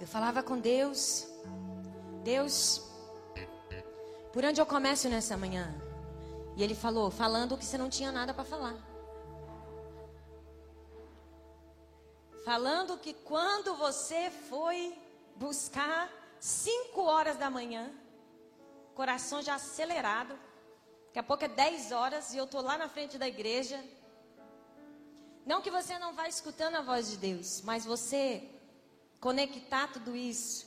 Eu falava com Deus. Deus, por onde eu começo nessa manhã? E ele falou, falando que você não tinha nada para falar. Falando que quando você foi buscar cinco horas da manhã, coração já acelerado, daqui a pouco é 10 horas e eu estou lá na frente da igreja. Não que você não vá escutando a voz de Deus, mas você conectar tudo isso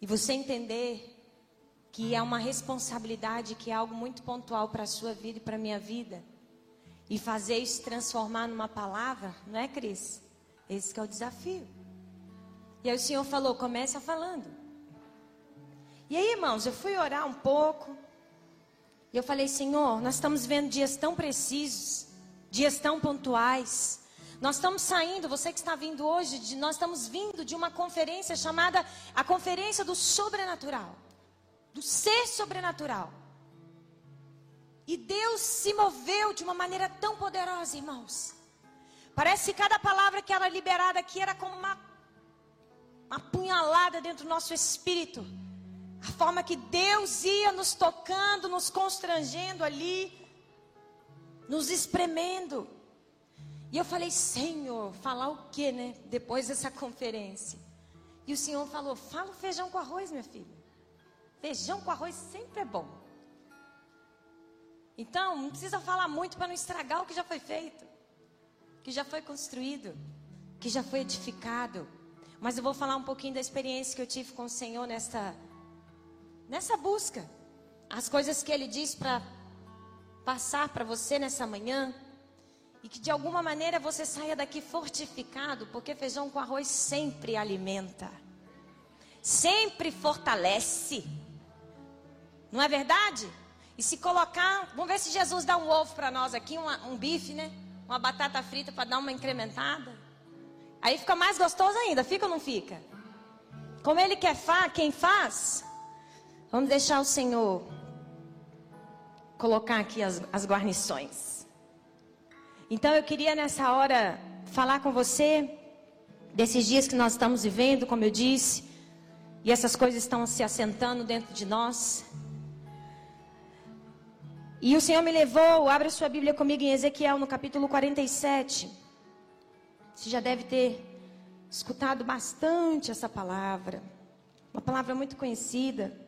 e você entender que é uma responsabilidade, que é algo muito pontual para a sua vida e para a minha vida, e fazer isso transformar numa palavra, não é, Cris? Esse é o desafio. E aí o Senhor falou: começa falando. E aí, irmãos, eu fui orar um pouco. E eu falei: Senhor, nós estamos vendo dias tão precisos, dias tão pontuais. Nós estamos saindo, você que está vindo hoje, de, nós estamos vindo de uma conferência chamada a Conferência do Sobrenatural do ser sobrenatural. E Deus se moveu de uma maneira tão poderosa, irmãos. Parece que cada palavra que era liberada aqui era como uma, uma punhalada dentro do nosso espírito. A forma que Deus ia nos tocando, nos constrangendo ali, nos espremendo. E eu falei, Senhor, falar o que, né? Depois dessa conferência. E o Senhor falou: fala feijão com arroz, minha filha. Feijão com arroz sempre é bom. Então, não precisa falar muito para não estragar o que já foi feito, que já foi construído, que já foi edificado. Mas eu vou falar um pouquinho da experiência que eu tive com o Senhor nessa nessa busca. As coisas que ele diz para passar para você nessa manhã e que de alguma maneira você saia daqui fortificado, porque feijão com arroz sempre alimenta. Sempre fortalece. Não é verdade? E se colocar, vamos ver se Jesus dá um ovo para nós aqui, uma, um bife, né? Uma batata frita para dar uma incrementada. Aí fica mais gostoso ainda, fica ou não fica? Como ele quer fa quem faz, vamos deixar o Senhor colocar aqui as, as guarnições. Então eu queria nessa hora falar com você desses dias que nós estamos vivendo, como eu disse, e essas coisas estão se assentando dentro de nós. E o Senhor me levou, abra sua Bíblia comigo em Ezequiel, no capítulo 47. Você já deve ter escutado bastante essa palavra. Uma palavra muito conhecida.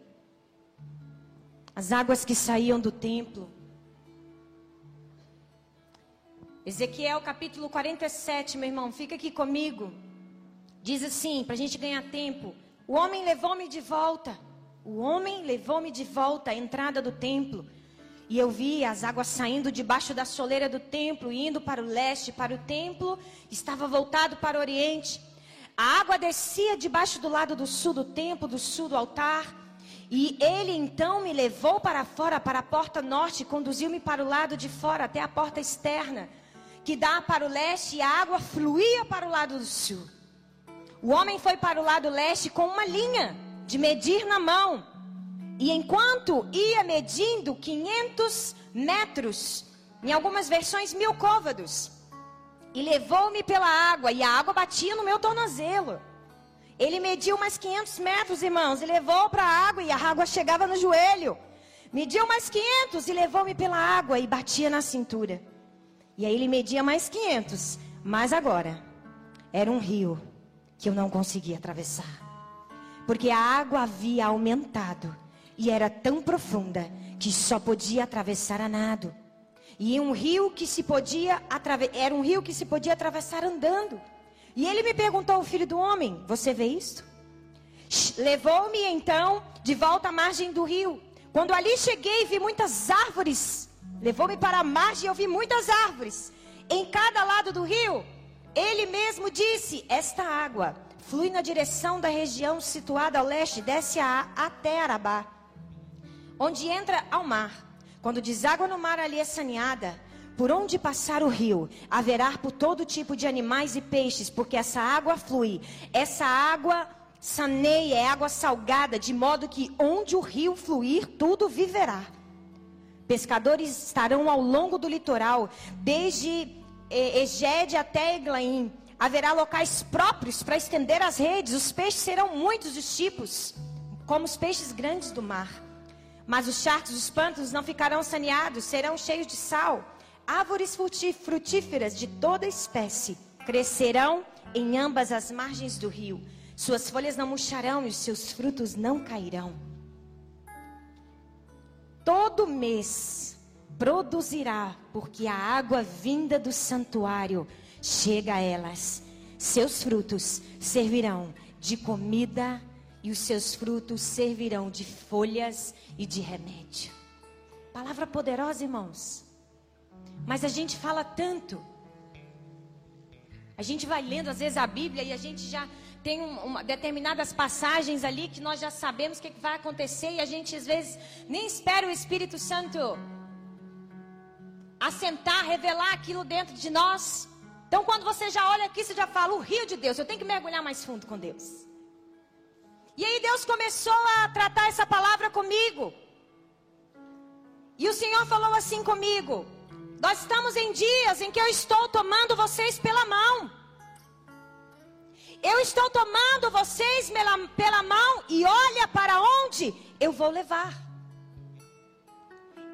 As águas que saíam do templo. Ezequiel capítulo 47, meu irmão, fica aqui comigo. Diz assim, para a gente ganhar tempo: O homem levou-me de volta. O homem levou-me de volta à entrada do templo e eu vi as águas saindo debaixo da soleira do templo, indo para o leste, para o templo, estava voltado para o oriente. A água descia debaixo do lado do sul do templo, do sul do altar. E ele então me levou para fora, para a porta norte, conduziu-me para o lado de fora, até a porta externa, que dá para o leste, e a água fluía para o lado do sul. O homem foi para o lado leste com uma linha de medir na mão. E enquanto ia medindo 500 metros, em algumas versões mil côvados, e levou-me pela água, e a água batia no meu tornozelo. Ele mediu mais 500 metros, irmãos, e levou para a água, e a água chegava no joelho. Mediu mais 500 e levou-me pela água e batia na cintura. E aí ele media mais 500, mas agora era um rio que eu não conseguia atravessar. Porque a água havia aumentado e era tão profunda que só podia atravessar a nado. E um rio que se podia era um rio que se podia atravessar andando. E ele me perguntou, filho do homem, você vê isto? Levou-me então de volta à margem do rio. Quando ali cheguei, vi muitas árvores. Levou-me para a margem e eu vi muitas árvores. Em cada lado do rio, ele mesmo disse: Esta água flui na direção da região situada ao leste, desce a, até Arabá onde entra ao mar. Quando deságua no mar ali é saneada, por onde passar o rio, haverá por todo tipo de animais e peixes, porque essa água flui. Essa água saneia, é água salgada, de modo que onde o rio fluir, tudo viverá. Pescadores estarão ao longo do litoral, desde Egede até Eglaim. Haverá locais próprios para estender as redes. Os peixes serão muitos dos tipos, como os peixes grandes do mar. Mas os charcos dos pântanos não ficarão saneados, serão cheios de sal. Árvores frutíferas de toda espécie crescerão em ambas as margens do rio. Suas folhas não murcharão e os seus frutos não cairão. Todo mês produzirá, porque a água vinda do santuário chega a elas. Seus frutos servirão de comida e os seus frutos servirão de folhas e de remédio. Palavra poderosa, irmãos. Mas a gente fala tanto. A gente vai lendo às vezes a Bíblia e a gente já tem um, uma, determinadas passagens ali que nós já sabemos o que, que vai acontecer e a gente às vezes nem espera o Espírito Santo assentar, revelar aquilo dentro de nós. Então, quando você já olha aqui, você já fala: o rio de Deus, eu tenho que mergulhar mais fundo com Deus. E aí, Deus começou a tratar essa palavra comigo. E o Senhor falou assim comigo: Nós estamos em dias em que eu estou tomando vocês pela mão. Eu estou tomando vocês pela, mão e olha para onde eu vou levar.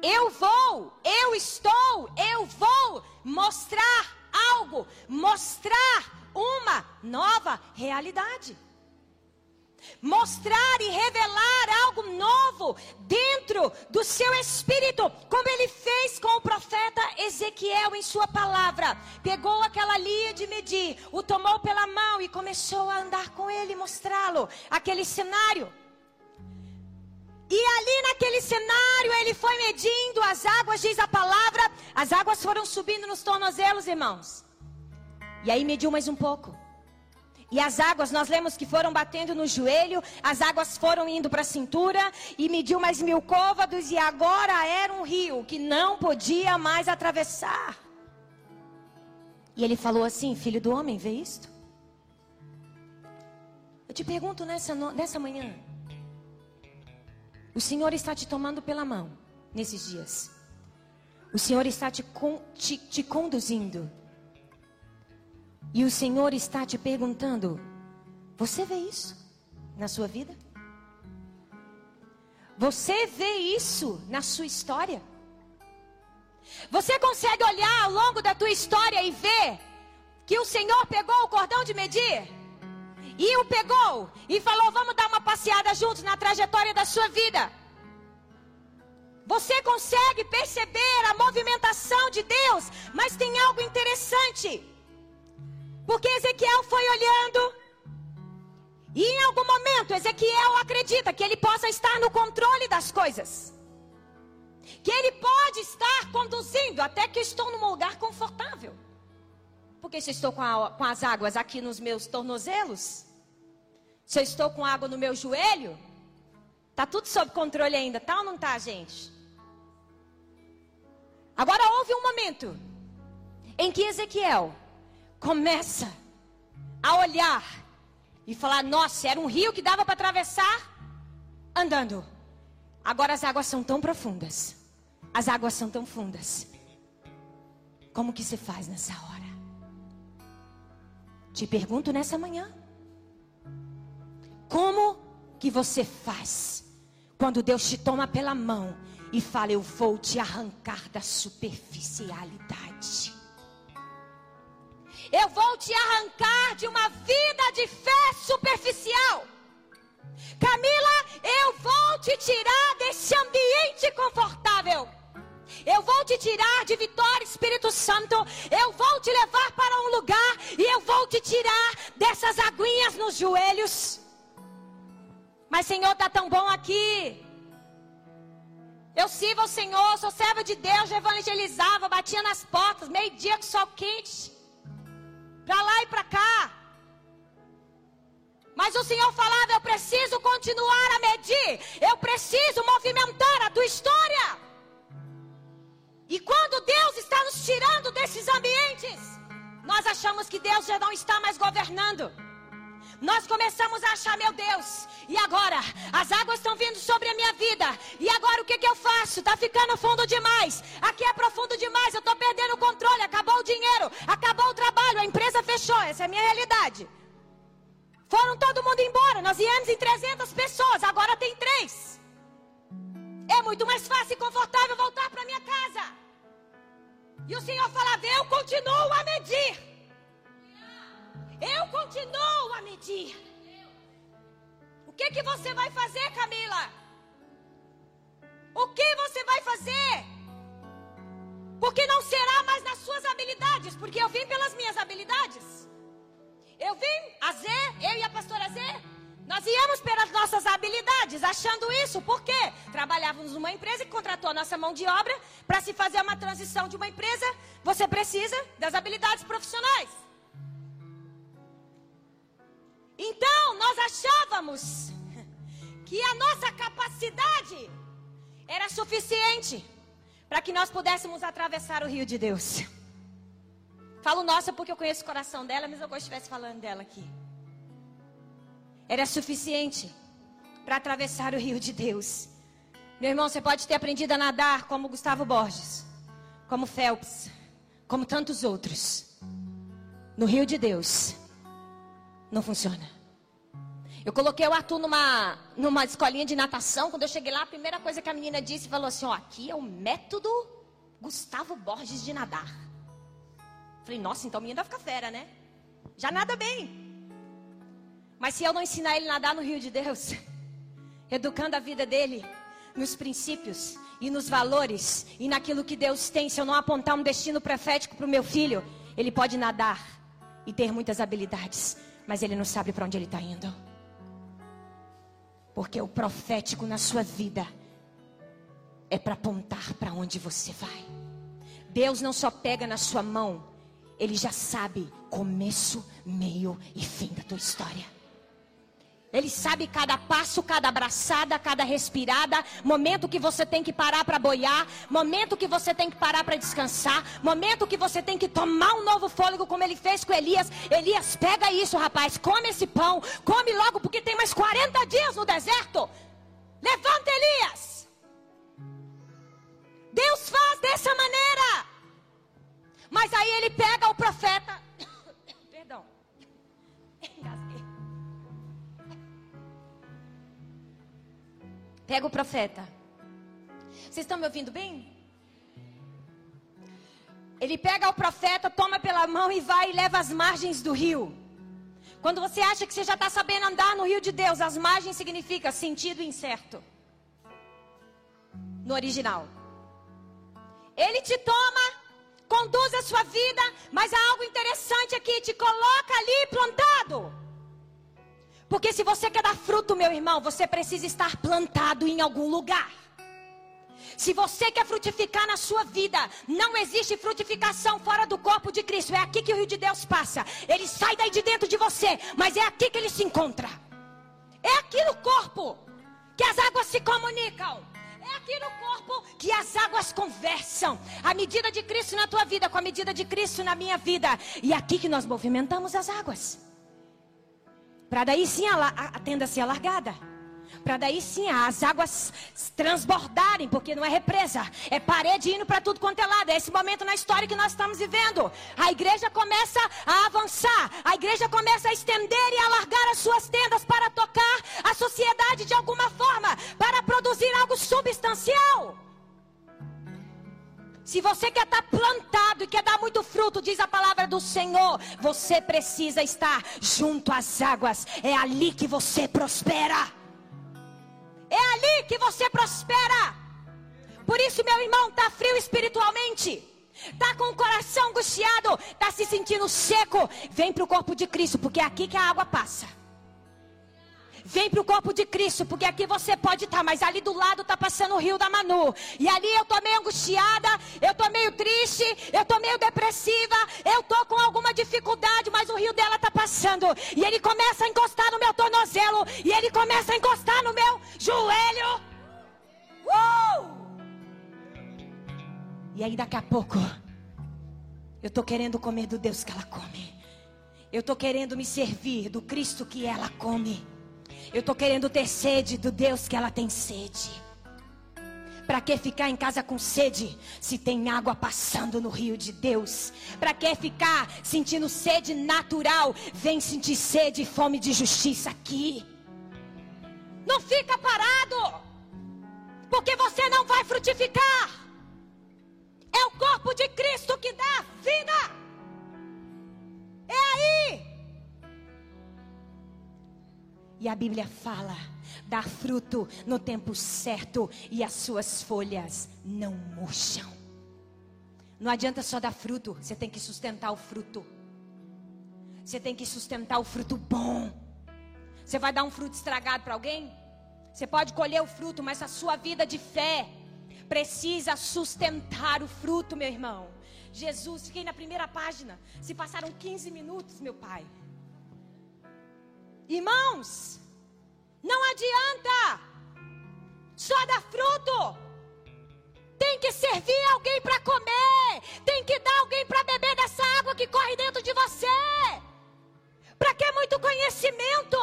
Eu vou, eu estou, eu vou mostrar algo, mostrar uma nova realidade. Mostrar e revelar algo novo dentro do seu espírito, como ele fez com o profeta Ezequiel em sua palavra. Pegou aquela linha de medir, o tomou pela mão e começou a andar com ele, mostrá-lo aquele cenário. E ali naquele cenário ele foi medindo as águas, diz a palavra, as águas foram subindo nos tornozelos, irmãos. E aí mediu mais um pouco. E as águas, nós lemos que foram batendo no joelho, as águas foram indo para a cintura e mediu mais mil côvados e agora era um rio que não podia mais atravessar. E ele falou assim: Filho do homem, vê isto? Eu te pergunto nessa, nessa manhã: o Senhor está te tomando pela mão nesses dias. O Senhor está te, te, te conduzindo. E o Senhor está te perguntando: você vê isso na sua vida? Você vê isso na sua história? Você consegue olhar ao longo da tua história e ver que o Senhor pegou o cordão de medir? E o pegou e falou: Vamos dar uma passeada juntos na trajetória da sua vida. Você consegue perceber a movimentação de Deus, mas tem algo interessante. Porque Ezequiel foi olhando, e em algum momento Ezequiel acredita que ele possa estar no controle das coisas. Que ele pode estar conduzindo até que estou num lugar confortável. Porque se estou com, a, com as águas aqui nos meus tornozelos, se eu estou com água no meu joelho, tá tudo sob controle ainda, tá ou não tá, gente? Agora houve um momento em que Ezequiel começa a olhar e falar: Nossa, era um rio que dava para atravessar andando. Agora as águas são tão profundas. As águas são tão fundas. Como que se faz nessa hora? Te pergunto nessa manhã. Como que você faz quando Deus te toma pela mão e fala: Eu vou te arrancar da superficialidade. Eu vou te arrancar de uma vida de fé superficial. Camila, eu vou te tirar desse ambiente confortável. Eu vou te tirar de vitória, Espírito Santo. Eu vou te levar para um lugar e eu vou te tirar dessas aguinhas nos joelhos. Mas Senhor, tá tão bom aqui. Eu sirvo ao Senhor, sou serva de Deus, evangelizava, batia nas portas, meio-dia com sol quente. Para lá e para cá. Mas o Senhor falava: eu preciso continuar a medir, eu preciso movimentar a tua história. E quando Deus está nos tirando desses ambientes, nós achamos que Deus já não está mais governando. Nós começamos a achar, meu Deus, e agora? As águas estão vindo sobre a minha vida. E agora o que, que eu faço? Está ficando fundo demais. Aqui é profundo demais. Eu estou perdendo o controle. Acabou o dinheiro. Acabou o trabalho. A empresa fechou. Essa é a minha realidade. Foram todo mundo embora. Nós íamos em 300 pessoas. Agora tem três. É muito mais fácil e confortável voltar para minha casa. E o Senhor falava: Eu continuo a medir. Eu continuo a medir que, que você vai fazer, Camila? O que você vai fazer? Porque não será mais nas suas habilidades, porque eu vim pelas minhas habilidades. Eu vim, a Zé, eu e a pastora Zé, nós íamos pelas nossas habilidades, achando isso, por quê? Trabalhávamos numa empresa que contratou a nossa mão de obra para se fazer uma transição de uma empresa, você precisa das habilidades profissionais. Então, nós achávamos que a nossa capacidade era suficiente para que nós pudéssemos atravessar o rio de Deus. Falo nossa porque eu conheço o coração dela, mas eu gosto de estivesse falando dela aqui. Era suficiente para atravessar o rio de Deus. Meu irmão, você pode ter aprendido a nadar como Gustavo Borges, como Phelps, como tantos outros. No rio de Deus, não funciona. Eu coloquei o Arthur numa, numa escolinha de natação. Quando eu cheguei lá, a primeira coisa que a menina disse falou assim: ó, aqui é o método Gustavo Borges de nadar. Falei, nossa, então o menino vai ficar fera, né? Já nada bem. Mas se eu não ensinar ele a nadar no rio de Deus, educando a vida dele nos princípios e nos valores e naquilo que Deus tem, se eu não apontar um destino profético para o meu filho, ele pode nadar e ter muitas habilidades, mas ele não sabe para onde ele está indo. Porque o profético na sua vida é para apontar para onde você vai. Deus não só pega na sua mão, Ele já sabe começo, meio e fim da tua história. Ele sabe cada passo, cada abraçada, cada respirada, momento que você tem que parar para boiar, momento que você tem que parar para descansar, momento que você tem que tomar um novo fôlego, como ele fez com Elias. Elias, pega isso, rapaz, come esse pão, come logo, porque tem mais 40 dias no deserto. Levanta, Elias. Deus faz dessa maneira. Mas aí ele pega o profeta. Pega o profeta. Vocês estão me ouvindo bem? Ele pega o profeta, toma pela mão e vai e leva às margens do rio. Quando você acha que você já está sabendo andar no rio de Deus, as margens significa sentido incerto. No original. Ele te toma, conduz a sua vida, mas há algo interessante aqui, te coloca ali plantado. Porque se você quer dar fruto, meu irmão, você precisa estar plantado em algum lugar. Se você quer frutificar na sua vida, não existe frutificação fora do corpo de Cristo. É aqui que o rio de Deus passa. Ele sai daí de dentro de você, mas é aqui que ele se encontra. É aqui no corpo que as águas se comunicam. É aqui no corpo que as águas conversam. A medida de Cristo na tua vida com a medida de Cristo na minha vida. E é aqui que nós movimentamos as águas. Para daí sim a, a, tenda ser alargada. Para daí sim as águas transbordarem, porque não é represa, é parede indo para tudo quanto é lado. É esse momento na história que nós estamos vivendo. A igreja começa a avançar, a igreja começa a estender e alargar as suas tendas para tocar a sociedade de alguma forma, para produzir algo substancial. Se você quer estar plantado e quer dar muito fruto, diz a palavra do Senhor, você precisa estar junto às águas. É ali que você prospera. É ali que você prospera. Por isso, meu irmão, está frio espiritualmente. Está com o coração angustiado, está se sentindo seco, vem para o corpo de Cristo, porque é aqui que a água passa. Vem para o corpo de Cristo, porque aqui você pode estar, tá, mas ali do lado está passando o rio da Manu. E ali eu estou meio angustiada, eu estou meio triste, eu estou meio depressiva, eu estou com alguma dificuldade, mas o rio dela está passando. E ele começa a encostar no meu tornozelo, e ele começa a encostar no meu joelho. Uh! E aí daqui a pouco, eu estou querendo comer do Deus que ela come. Eu estou querendo me servir do Cristo que ela come. Eu estou querendo ter sede do Deus que ela tem sede. Para que ficar em casa com sede se tem água passando no rio de Deus? Para que ficar sentindo sede natural? Vem sentir sede e fome de justiça aqui. Não fica parado, porque você não vai frutificar. É o corpo de Cristo que dá vida. É aí. E a Bíblia fala: dá fruto no tempo certo e as suas folhas não murcham. Não adianta só dar fruto, você tem que sustentar o fruto. Você tem que sustentar o fruto bom. Você vai dar um fruto estragado para alguém? Você pode colher o fruto, mas a sua vida de fé precisa sustentar o fruto, meu irmão. Jesus, fiquei na primeira página. Se passaram 15 minutos, meu pai. Irmãos, não adianta só dar fruto. Tem que servir alguém para comer. Tem que dar alguém para beber dessa água que corre dentro de você. Para que muito conhecimento?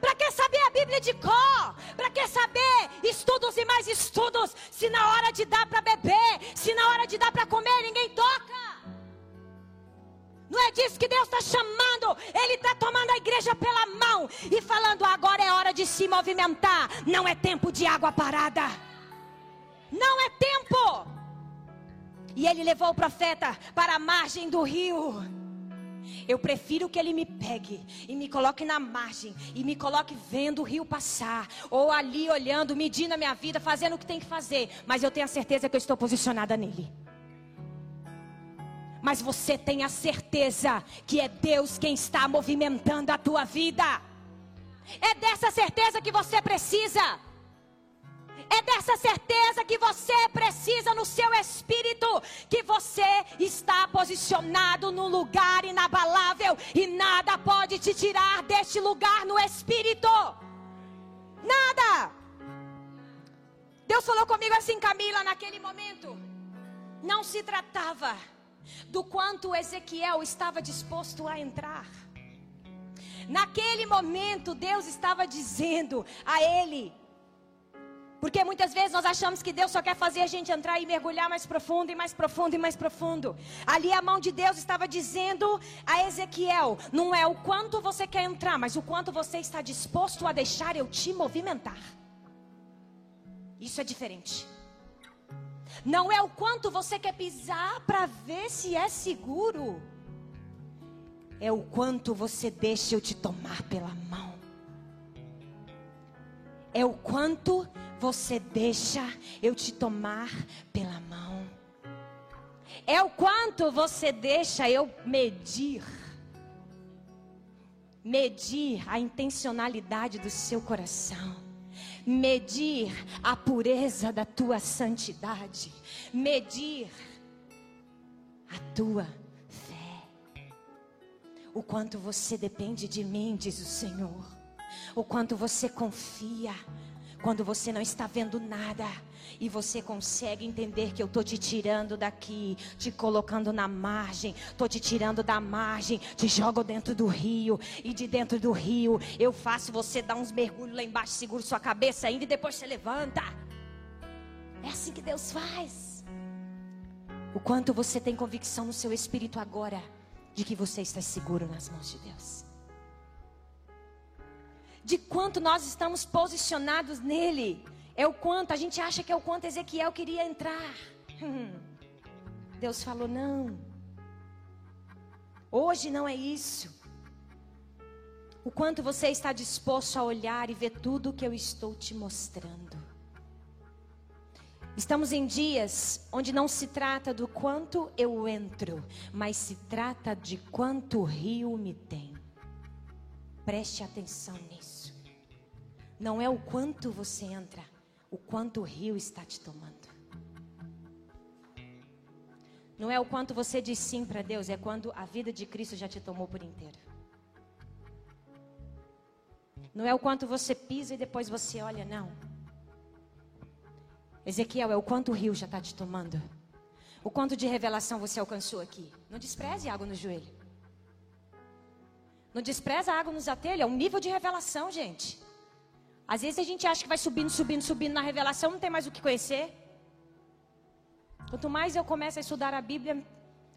Para que saber a Bíblia de cor? Para que saber estudos e mais estudos? Se na hora de dar para beber, se na hora de dar para comer, ninguém toca. Não é disso que Deus está chamando. Ele está tomando a igreja pela mão e falando: agora é hora de se movimentar. Não é tempo de água parada. Não é tempo. E ele levou o profeta para a margem do rio. Eu prefiro que ele me pegue e me coloque na margem e me coloque vendo o rio passar, ou ali olhando, medindo a minha vida, fazendo o que tem que fazer, mas eu tenho a certeza que eu estou posicionada nele mas você tem a certeza que é Deus quem está movimentando a tua vida. É dessa certeza que você precisa. É dessa certeza que você precisa no seu espírito, que você está posicionado no lugar inabalável e nada pode te tirar deste lugar no espírito. Nada. Deus falou comigo assim, Camila, naquele momento. Não se tratava do quanto Ezequiel estava disposto a entrar. Naquele momento, Deus estava dizendo a ele, porque muitas vezes nós achamos que Deus só quer fazer a gente entrar e mergulhar mais profundo e mais profundo e mais profundo. Ali a mão de Deus estava dizendo a Ezequiel: não é o quanto você quer entrar, mas o quanto você está disposto a deixar eu te movimentar. Isso é diferente. Não é o quanto você quer pisar para ver se é seguro. É o quanto você deixa eu te tomar pela mão. É o quanto você deixa eu te tomar pela mão. É o quanto você deixa eu medir. Medir a intencionalidade do seu coração medir a pureza da tua santidade, medir a tua fé. O quanto você depende de mim, diz o Senhor. O quanto você confia quando você não está vendo nada e você consegue entender que eu estou te tirando daqui, te colocando na margem, estou te tirando da margem, te jogo dentro do rio e de dentro do rio eu faço você dar uns mergulhos lá embaixo, seguro sua cabeça ainda e depois você levanta. É assim que Deus faz. O quanto você tem convicção no seu espírito agora de que você está seguro nas mãos de Deus de quanto nós estamos posicionados nele. É o quanto, a gente acha que é o quanto Ezequiel queria entrar. Deus falou: não. Hoje não é isso. O quanto você está disposto a olhar e ver tudo o que eu estou te mostrando. Estamos em dias onde não se trata do quanto eu entro, mas se trata de quanto o rio me tem. Preste atenção nisso. Não é o quanto você entra, o quanto o rio está te tomando. Não é o quanto você diz sim para Deus, é quando a vida de Cristo já te tomou por inteiro. Não é o quanto você pisa e depois você olha, não. Ezequiel, é o quanto o rio já está te tomando. O quanto de revelação você alcançou aqui. Não despreze água no joelho. Não despreza a água nos atelhos, é um nível de revelação, gente. Às vezes a gente acha que vai subindo, subindo, subindo na revelação, não tem mais o que conhecer. Quanto mais eu começo a estudar a Bíblia,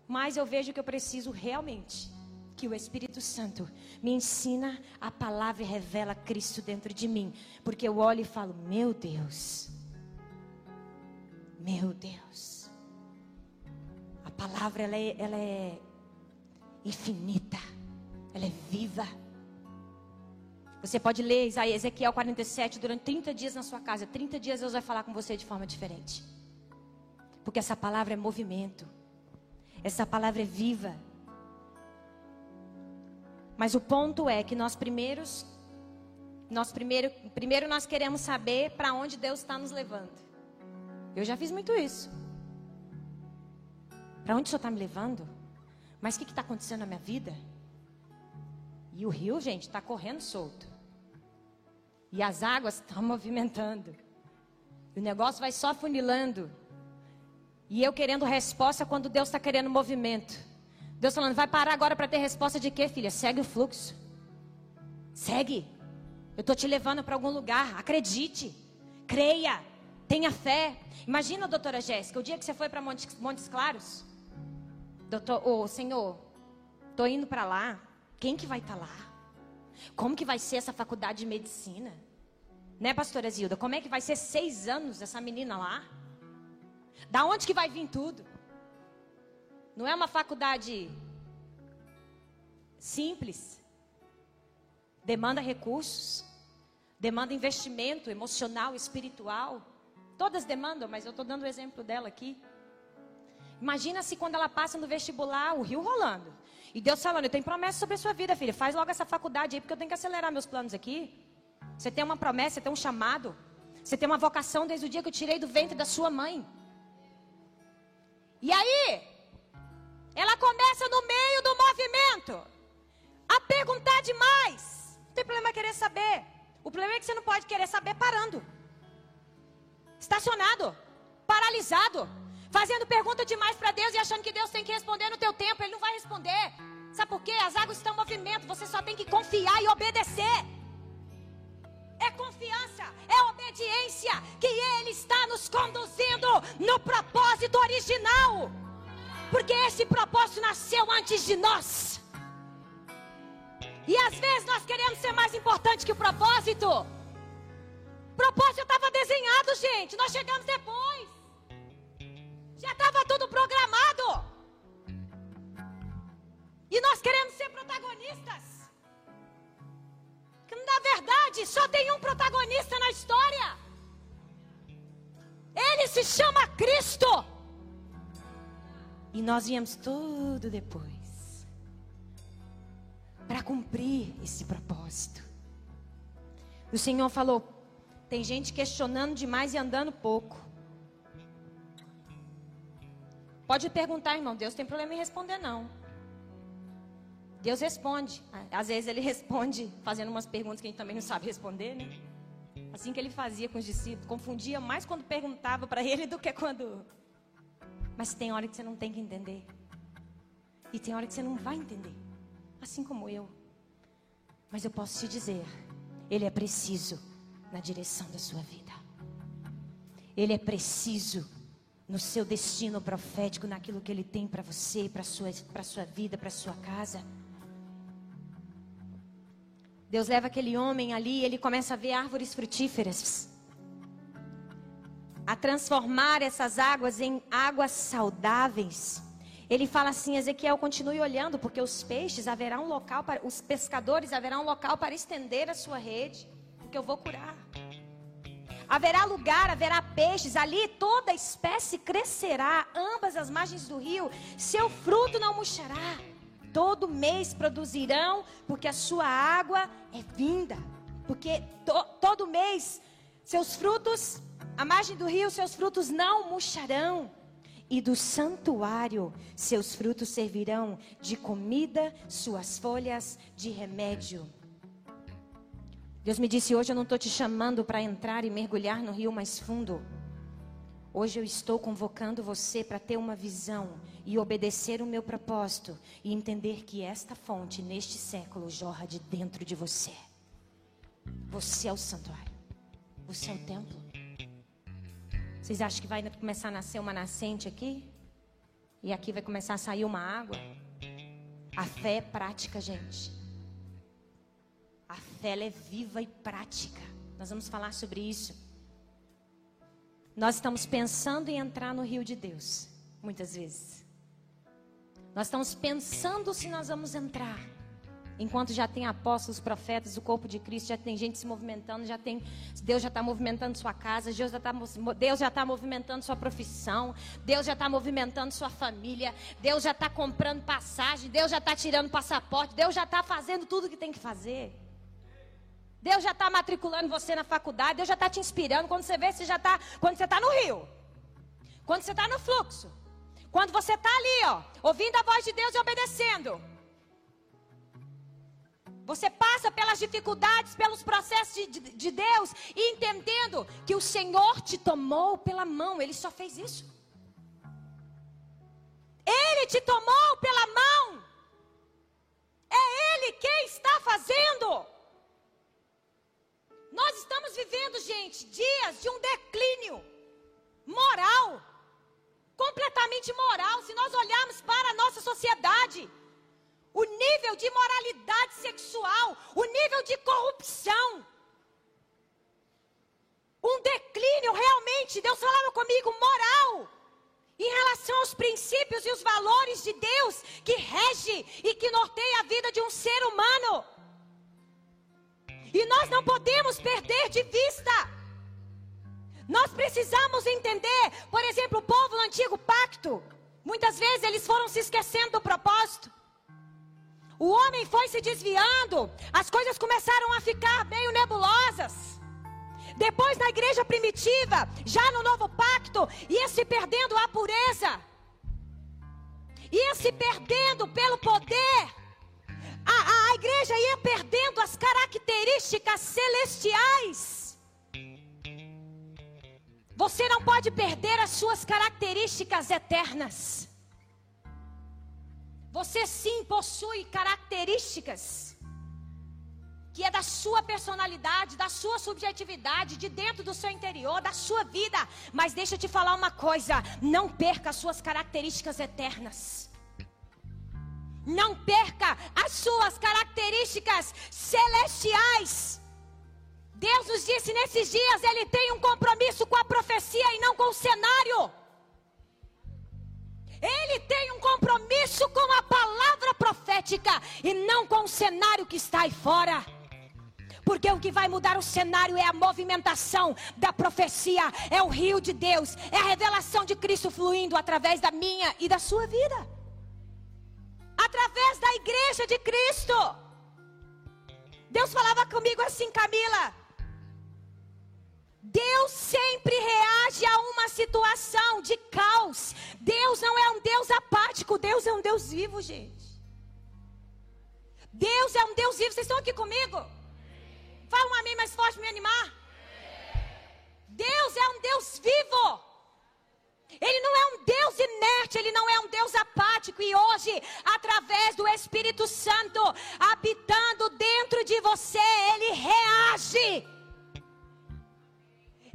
mais eu vejo que eu preciso realmente que o Espírito Santo me ensina a palavra e revela Cristo dentro de mim. Porque eu olho e falo: Meu Deus, meu Deus, a palavra ela é, ela é infinita, ela é viva. Você pode ler Ezequiel 47 durante 30 dias na sua casa. 30 dias Deus vai falar com você de forma diferente. Porque essa palavra é movimento. Essa palavra é viva. Mas o ponto é que nós primeiros nós primeiro, primeiro nós queremos saber para onde Deus está nos levando. Eu já fiz muito isso. Para onde o Senhor está me levando? Mas o que está acontecendo na minha vida? E o rio, gente, está correndo solto. E as águas estão movimentando. O negócio vai só funilando. E eu querendo resposta quando Deus está querendo movimento. Deus falando, vai parar agora para ter resposta de quê, filha? Segue o fluxo. Segue. Eu estou te levando para algum lugar. Acredite. Creia. Tenha fé. Imagina, doutora Jéssica, o dia que você foi para Montes, Montes, Claros. Doutor, oh, Senhor, estou indo para lá. Quem que vai estar tá lá? Como que vai ser essa faculdade de medicina? Né, pastora Zilda? Como é que vai ser seis anos essa menina lá? Da onde que vai vir tudo? Não é uma faculdade simples. Demanda recursos, demanda investimento emocional, espiritual. Todas demandam, mas eu estou dando o exemplo dela aqui. Imagina se quando ela passa no vestibular, o rio rolando. E Deus falando, eu tenho promessa sobre a sua vida, filha. Faz logo essa faculdade aí, porque eu tenho que acelerar meus planos aqui. Você tem uma promessa, você tem um chamado. Você tem uma vocação desde o dia que eu tirei do ventre da sua mãe. E aí, ela começa no meio do movimento a perguntar demais. Não tem problema querer saber. O problema é que você não pode querer saber parando. Estacionado, paralisado, fazendo pergunta demais para Deus e achando que Deus tem que responder no teu tempo. Ele não vai responder. Sabe por quê? As águas estão em movimento. Você só tem que confiar e obedecer é confiança, é obediência, que Ele está nos conduzindo no propósito original, porque esse propósito nasceu antes de nós. E às vezes nós queremos ser mais importante que o propósito. O propósito estava desenhado, gente. Nós chegamos depois. Já estava tudo programado. E nós queremos ser protagonistas. Na verdade, só tem um protagonista na história. Ele se chama Cristo. E nós viemos tudo depois para cumprir esse propósito. O Senhor falou: tem gente questionando demais e andando pouco. Pode perguntar, irmão. Deus tem problema em responder, não. Deus responde. Às vezes ele responde fazendo umas perguntas que a gente também não sabe responder, né? Assim que ele fazia com os discípulos, confundia mais quando perguntava para ele do que quando. Mas tem hora que você não tem que entender. E tem hora que você não vai entender. Assim como eu. Mas eu posso te dizer, ele é preciso na direção da sua vida. Ele é preciso no seu destino profético, naquilo que ele tem para você, para sua para sua vida, para sua casa. Deus leva aquele homem ali e ele começa a ver árvores frutíferas. A transformar essas águas em águas saudáveis. Ele fala assim: Ezequiel, continue olhando, porque os peixes haverá um local para os pescadores haverá um local para estender a sua rede, porque eu vou curar. Haverá lugar, haverá peixes, ali toda espécie crescerá, ambas as margens do rio, seu fruto não murchará todo mês produzirão, porque a sua água é vinda. Porque to, todo mês seus frutos, a margem do rio, seus frutos não murcharão. E do santuário seus frutos servirão de comida, suas folhas de remédio. Deus me disse hoje: Eu não estou te chamando para entrar e mergulhar no rio mais fundo. Hoje eu estou convocando você para ter uma visão e obedecer o meu propósito e entender que esta fonte neste século jorra de dentro de você. Você é o santuário. Você é o templo. Vocês acham que vai começar a nascer uma nascente aqui? E aqui vai começar a sair uma água? A fé é prática, gente. Fé é viva e prática. Nós vamos falar sobre isso. Nós estamos pensando em entrar no rio de Deus, muitas vezes. Nós estamos pensando se nós vamos entrar. Enquanto já tem apóstolos, profetas, o corpo de Cristo, já tem gente se movimentando, já tem Deus já está movimentando sua casa, Deus já está Deus já tá movimentando sua profissão, Deus já está movimentando sua família, Deus já está comprando passagem, Deus já está tirando passaporte, Deus já está fazendo tudo o que tem que fazer. Deus já está matriculando você na faculdade, Deus já está te inspirando. Quando você vê, você já está. Quando você está no rio. Quando você está no fluxo. Quando você está ali, ó, ouvindo a voz de Deus e obedecendo. Você passa pelas dificuldades, pelos processos de, de, de, Deus e entendendo que o Senhor te tomou pela mão. Ele só fez isso. Ele te tomou pela mão. É Ele quem está fazendo. Nós estamos vivendo, gente, dias de um declínio moral, completamente moral. Se nós olharmos para a nossa sociedade, o nível de moralidade sexual, o nível de corrupção, um declínio realmente, Deus falava comigo, moral, em relação aos princípios e os valores de Deus que rege e que norteia a vida de um ser humano. E nós não podemos perder de vista. Nós precisamos entender, por exemplo, o povo do antigo pacto, muitas vezes eles foram se esquecendo do propósito. O homem foi se desviando, as coisas começaram a ficar meio nebulosas. Depois, na igreja primitiva, já no novo pacto, ia se perdendo a pureza, ia se perdendo pelo poder a, a, a igreja ia perdendo as características celestiais. Você não pode perder as suas características eternas. Você sim possui características que é da sua personalidade, da sua subjetividade, de dentro do seu interior, da sua vida. Mas deixa eu te falar uma coisa: não perca as suas características eternas. Não perca as suas características celestiais. Deus nos disse nesses dias, Ele tem um compromisso com a profecia e não com o cenário. Ele tem um compromisso com a palavra profética e não com o cenário que está aí fora. Porque o que vai mudar o cenário é a movimentação da profecia, é o rio de Deus, é a revelação de Cristo fluindo através da minha e da sua vida através da igreja de Cristo. Deus falava comigo assim, Camila. Deus sempre reage a uma situação de caos. Deus não é um Deus apático, Deus é um Deus vivo, gente. Deus é um Deus vivo. Vocês estão aqui comigo? Fala um amém mais forte para me animar. Deus é um Deus vivo. Ele não é um Deus inerte, ele não é um Deus apático. E hoje, através do Espírito Santo habitando dentro de você, ele reage.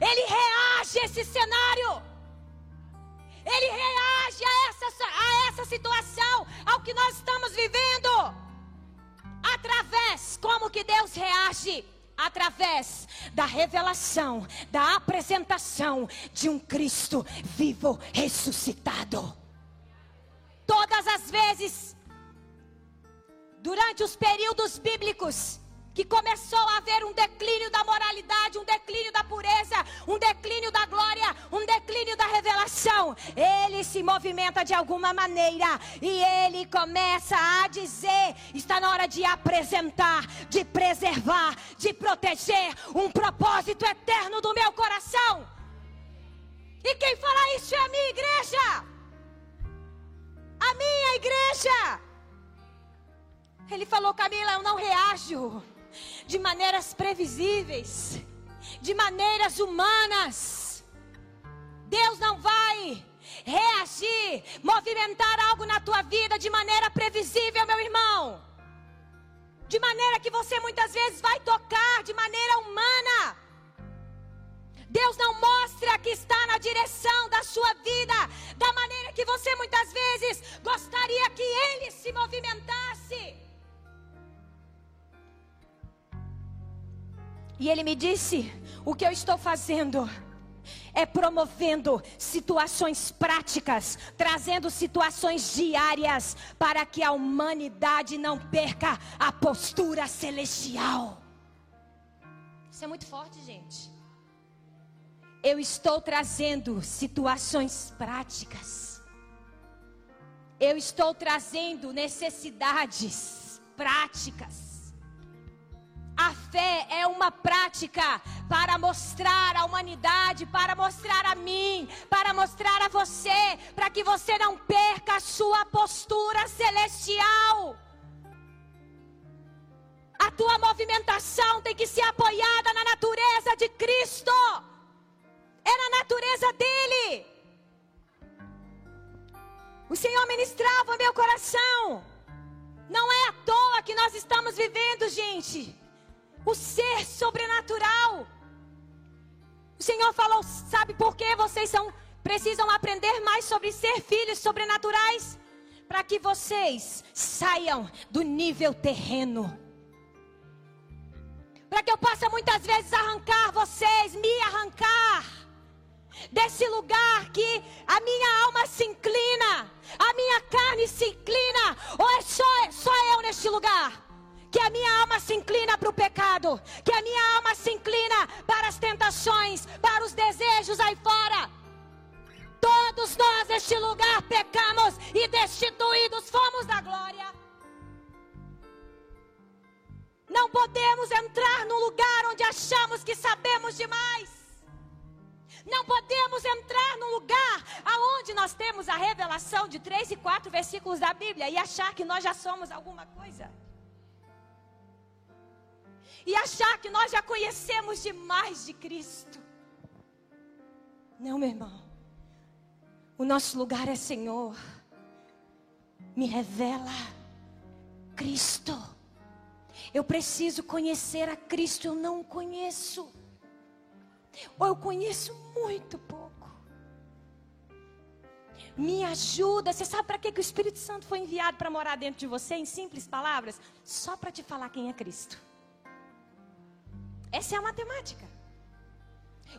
Ele reage a esse cenário. Ele reage a essa, a essa situação, ao que nós estamos vivendo. Através, como que Deus reage? Através da revelação, da apresentação de um Cristo vivo ressuscitado. Todas as vezes, durante os períodos bíblicos, que começou a haver um declínio da moralidade, um declínio da pureza, um declínio da glória, um declínio da revelação. Ele se movimenta de alguma maneira e ele começa a dizer: está na hora de apresentar, de preservar, de proteger um propósito eterno do meu coração. E quem fala isso é a minha igreja. A minha igreja. Ele falou, Camila, eu não reajo de maneiras previsíveis, de maneiras humanas. Deus não vai reagir, movimentar algo na tua vida de maneira previsível, meu irmão. De maneira que você muitas vezes vai tocar de maneira humana. Deus não mostra que está na direção da sua vida da maneira que você muitas vezes gostaria que ele se movimentasse. E ele me disse: o que eu estou fazendo é promovendo situações práticas, trazendo situações diárias para que a humanidade não perca a postura celestial. Isso é muito forte, gente. Eu estou trazendo situações práticas. Eu estou trazendo necessidades práticas. A fé é uma prática para mostrar à humanidade, para mostrar a mim, para mostrar a você, para que você não perca a sua postura celestial. A tua movimentação tem que ser apoiada na natureza de Cristo. É na natureza dele. O Senhor ministrava meu coração. Não é à toa que nós estamos vivendo, gente o ser sobrenatural. O Senhor falou: sabe por que vocês são, precisam aprender mais sobre ser filhos sobrenaturais? Para que vocês saiam do nível terreno. Para que eu possa muitas vezes arrancar vocês, me arrancar desse lugar que a minha alma se inclina, a minha carne se inclina, ou é só, só eu neste lugar? Que a minha alma se inclina para o pecado, que a minha alma se inclina para as tentações, para os desejos aí fora. Todos nós neste lugar pecamos e destituídos fomos da glória. Não podemos entrar no lugar onde achamos que sabemos demais. Não podemos entrar no lugar aonde nós temos a revelação de três e quatro versículos da Bíblia e achar que nós já somos alguma coisa e achar que nós já conhecemos demais de Cristo. Não, meu irmão. O nosso lugar é Senhor. Me revela Cristo. Eu preciso conhecer a Cristo, eu não conheço. Ou eu conheço muito pouco. Me ajuda. Você sabe para que, que o Espírito Santo foi enviado para morar dentro de você, em simples palavras? Só para te falar quem é Cristo. Essa é a matemática.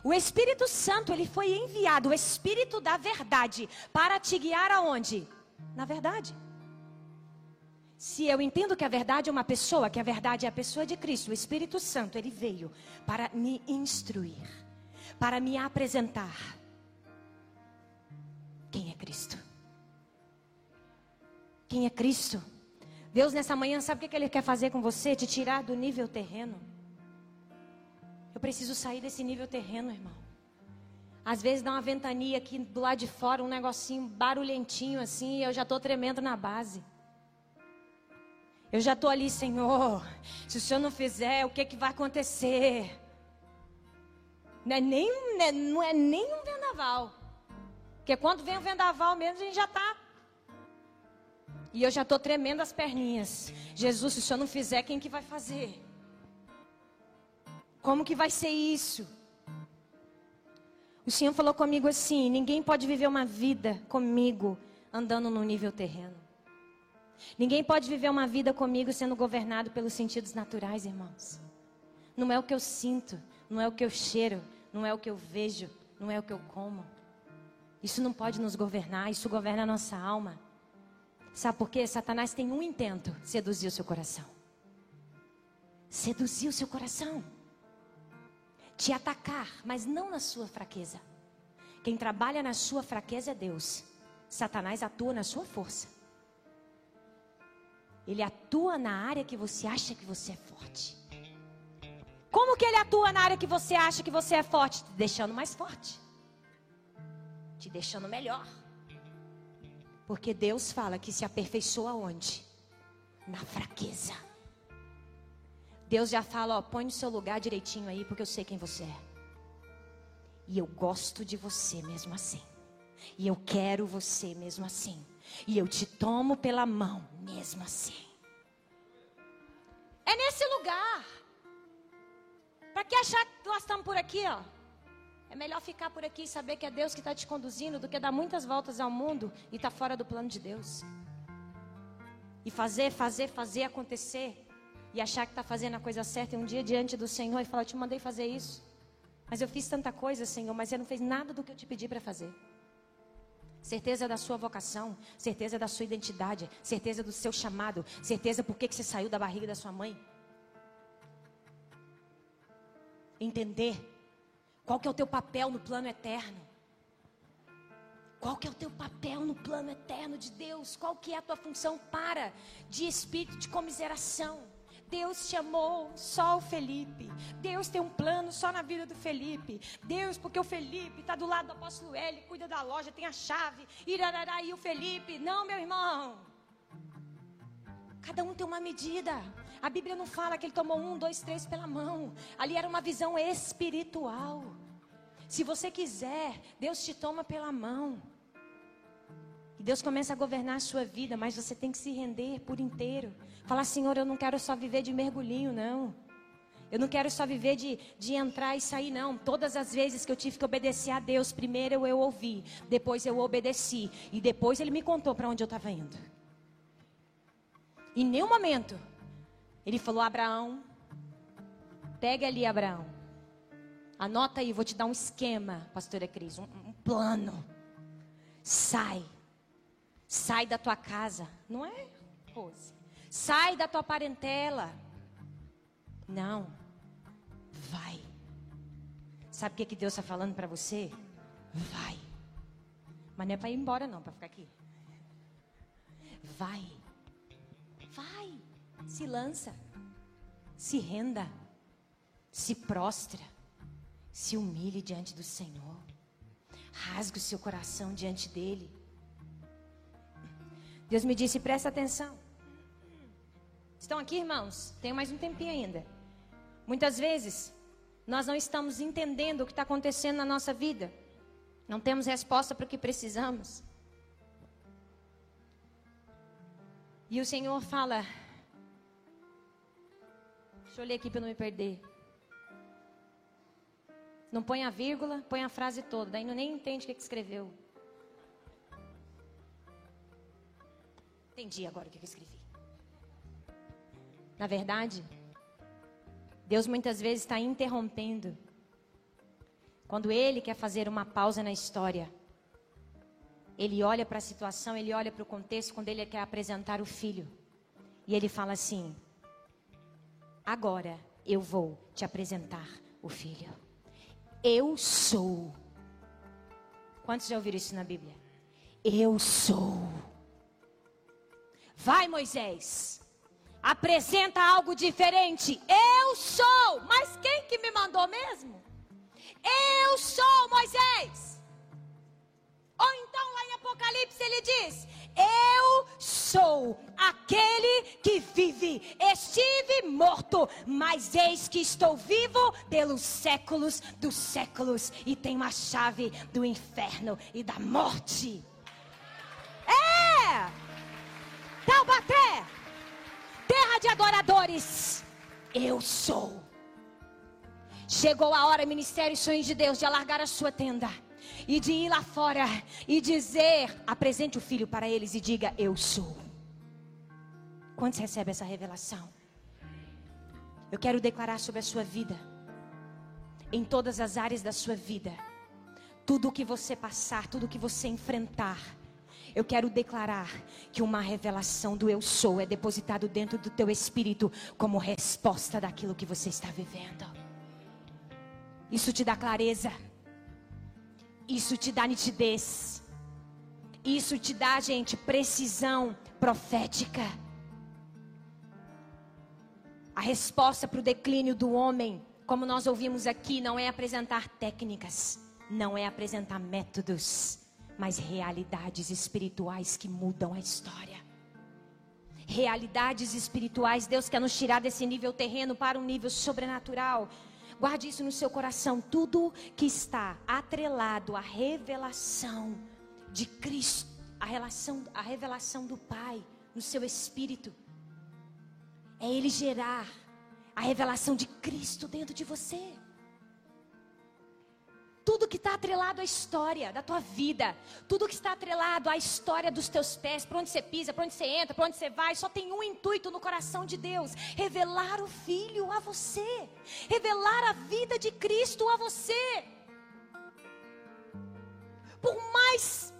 O Espírito Santo, ele foi enviado, o Espírito da verdade, para te guiar aonde? Na verdade. Se eu entendo que a verdade é uma pessoa, que a verdade é a pessoa de Cristo, o Espírito Santo, ele veio para me instruir, para me apresentar quem é Cristo. Quem é Cristo? Deus nessa manhã sabe o que Ele quer fazer com você? Te tirar do nível terreno. Eu preciso sair desse nível terreno, irmão. Às vezes dá uma ventania aqui do lado de fora, um negocinho barulhentinho assim, e eu já estou tremendo na base. Eu já estou ali, Senhor. Se o Senhor não fizer, o que, que vai acontecer? Não é, nem, né, não é nem um vendaval. Porque quando vem o vendaval mesmo, a gente já está. E eu já estou tremendo as perninhas. Jesus, se o Senhor não fizer, quem que vai fazer? Como que vai ser isso? O Senhor falou comigo assim: ninguém pode viver uma vida comigo andando no nível terreno. Ninguém pode viver uma vida comigo sendo governado pelos sentidos naturais, irmãos. Não é o que eu sinto, não é o que eu cheiro, não é o que eu vejo, não é o que eu como. Isso não pode nos governar, isso governa a nossa alma. Sabe por quê? Satanás tem um intento: seduzir o seu coração. Seduzir o seu coração te atacar, mas não na sua fraqueza. Quem trabalha na sua fraqueza é Deus. Satanás atua na sua força. Ele atua na área que você acha que você é forte. Como que ele atua na área que você acha que você é forte? Te deixando mais forte. Te deixando melhor. Porque Deus fala que se aperfeiçoa onde? Na fraqueza. Deus já fala, ó, põe no seu lugar direitinho aí, porque eu sei quem você é. E eu gosto de você mesmo assim. E eu quero você mesmo assim. E eu te tomo pela mão mesmo assim. É nesse lugar. Para que achar que nós estamos por aqui, ó? É melhor ficar por aqui e saber que é Deus que está te conduzindo do que dar muitas voltas ao mundo e estar tá fora do plano de Deus. E fazer, fazer, fazer acontecer. E achar que está fazendo a coisa certa e um dia diante do Senhor e falar: Eu te mandei fazer isso. Mas eu fiz tanta coisa, Senhor, mas você não fez nada do que eu te pedi para fazer. Certeza da sua vocação, certeza da sua identidade, certeza do seu chamado, certeza por que você saiu da barriga da sua mãe. Entender qual que é o teu papel no plano eterno. Qual que é o teu papel no plano eterno de Deus? Qual que é a tua função para de espírito de comiseração? Deus chamou só o Felipe. Deus tem um plano só na vida do Felipe. Deus, porque o Felipe está do lado do apóstolo L, cuida da loja, tem a chave. Irarará, e o Felipe. Não, meu irmão. Cada um tem uma medida. A Bíblia não fala que ele tomou um, dois, três pela mão. Ali era uma visão espiritual. Se você quiser, Deus te toma pela mão. E Deus começa a governar a sua vida, mas você tem que se render por inteiro. Falar, Senhor, eu não quero só viver de mergulhinho, não. Eu não quero só viver de, de entrar e sair, não. Todas as vezes que eu tive que obedecer a Deus, primeiro eu, ouvi, depois eu obedeci. E depois Ele me contou para onde eu estava indo. Em nenhum momento ele falou: Abraão, pega ali, Abraão. Anota aí, vou te dar um esquema, pastora Cris, um, um plano. Sai. Sai da tua casa. Não é, Rose? Sai da tua parentela. Não. Vai. Sabe o que, que Deus está falando para você? Vai. Mas não é para ir embora, não, para ficar aqui. Vai. Vai. Se lança, se renda, se prostra, se humilhe diante do Senhor, rasgue o seu coração diante dEle. Deus me disse: presta atenção. Estão aqui, irmãos? Tenho mais um tempinho ainda. Muitas vezes, nós não estamos entendendo o que está acontecendo na nossa vida. Não temos resposta para o que precisamos. E o Senhor fala: Deixa eu ler aqui para não me perder. Não põe a vírgula, põe a frase toda. Daí não nem entende o que, que escreveu. Entendi agora o que, que escrevi. Na verdade, Deus muitas vezes está interrompendo. Quando Ele quer fazer uma pausa na história, Ele olha para a situação, Ele olha para o contexto, quando Ele quer apresentar o filho. E Ele fala assim: Agora eu vou te apresentar o filho. Eu sou. Quantos já ouviram isso na Bíblia? Eu sou. Vai, Moisés. Apresenta algo diferente. Eu sou. Mas quem que me mandou mesmo? Eu sou, Moisés. Ou então lá em Apocalipse ele diz: eu sou aquele que vive. Estive morto, mas eis que estou vivo pelos séculos dos séculos e tenho a chave do inferno e da morte. É! Taubaté, terra de adoradores. Eu sou. Chegou a hora, Ministério e Sonhos de Deus, de alargar a sua tenda e de ir lá fora e dizer: apresente o filho para eles e diga: Eu sou. Quantos recebem essa revelação? Eu quero declarar sobre a sua vida, em todas as áreas da sua vida, tudo o que você passar, tudo o que você enfrentar. Eu quero declarar que uma revelação do eu sou é depositado dentro do teu espírito como resposta daquilo que você está vivendo. Isso te dá clareza. Isso te dá nitidez. Isso te dá, gente, precisão profética. A resposta para o declínio do homem, como nós ouvimos aqui, não é apresentar técnicas, não é apresentar métodos, mas realidades espirituais que mudam a história. Realidades espirituais, Deus quer nos tirar desse nível terreno para um nível sobrenatural. Guarde isso no seu coração. Tudo que está atrelado à revelação de Cristo, a relação, a revelação do Pai no seu espírito, é Ele gerar a revelação de Cristo dentro de você tudo que está atrelado à história da tua vida, tudo que está atrelado à história dos teus pés, para onde você pisa, para onde você entra, para onde você vai, só tem um intuito no coração de Deus: revelar o Filho a você, revelar a vida de Cristo a você. Por mais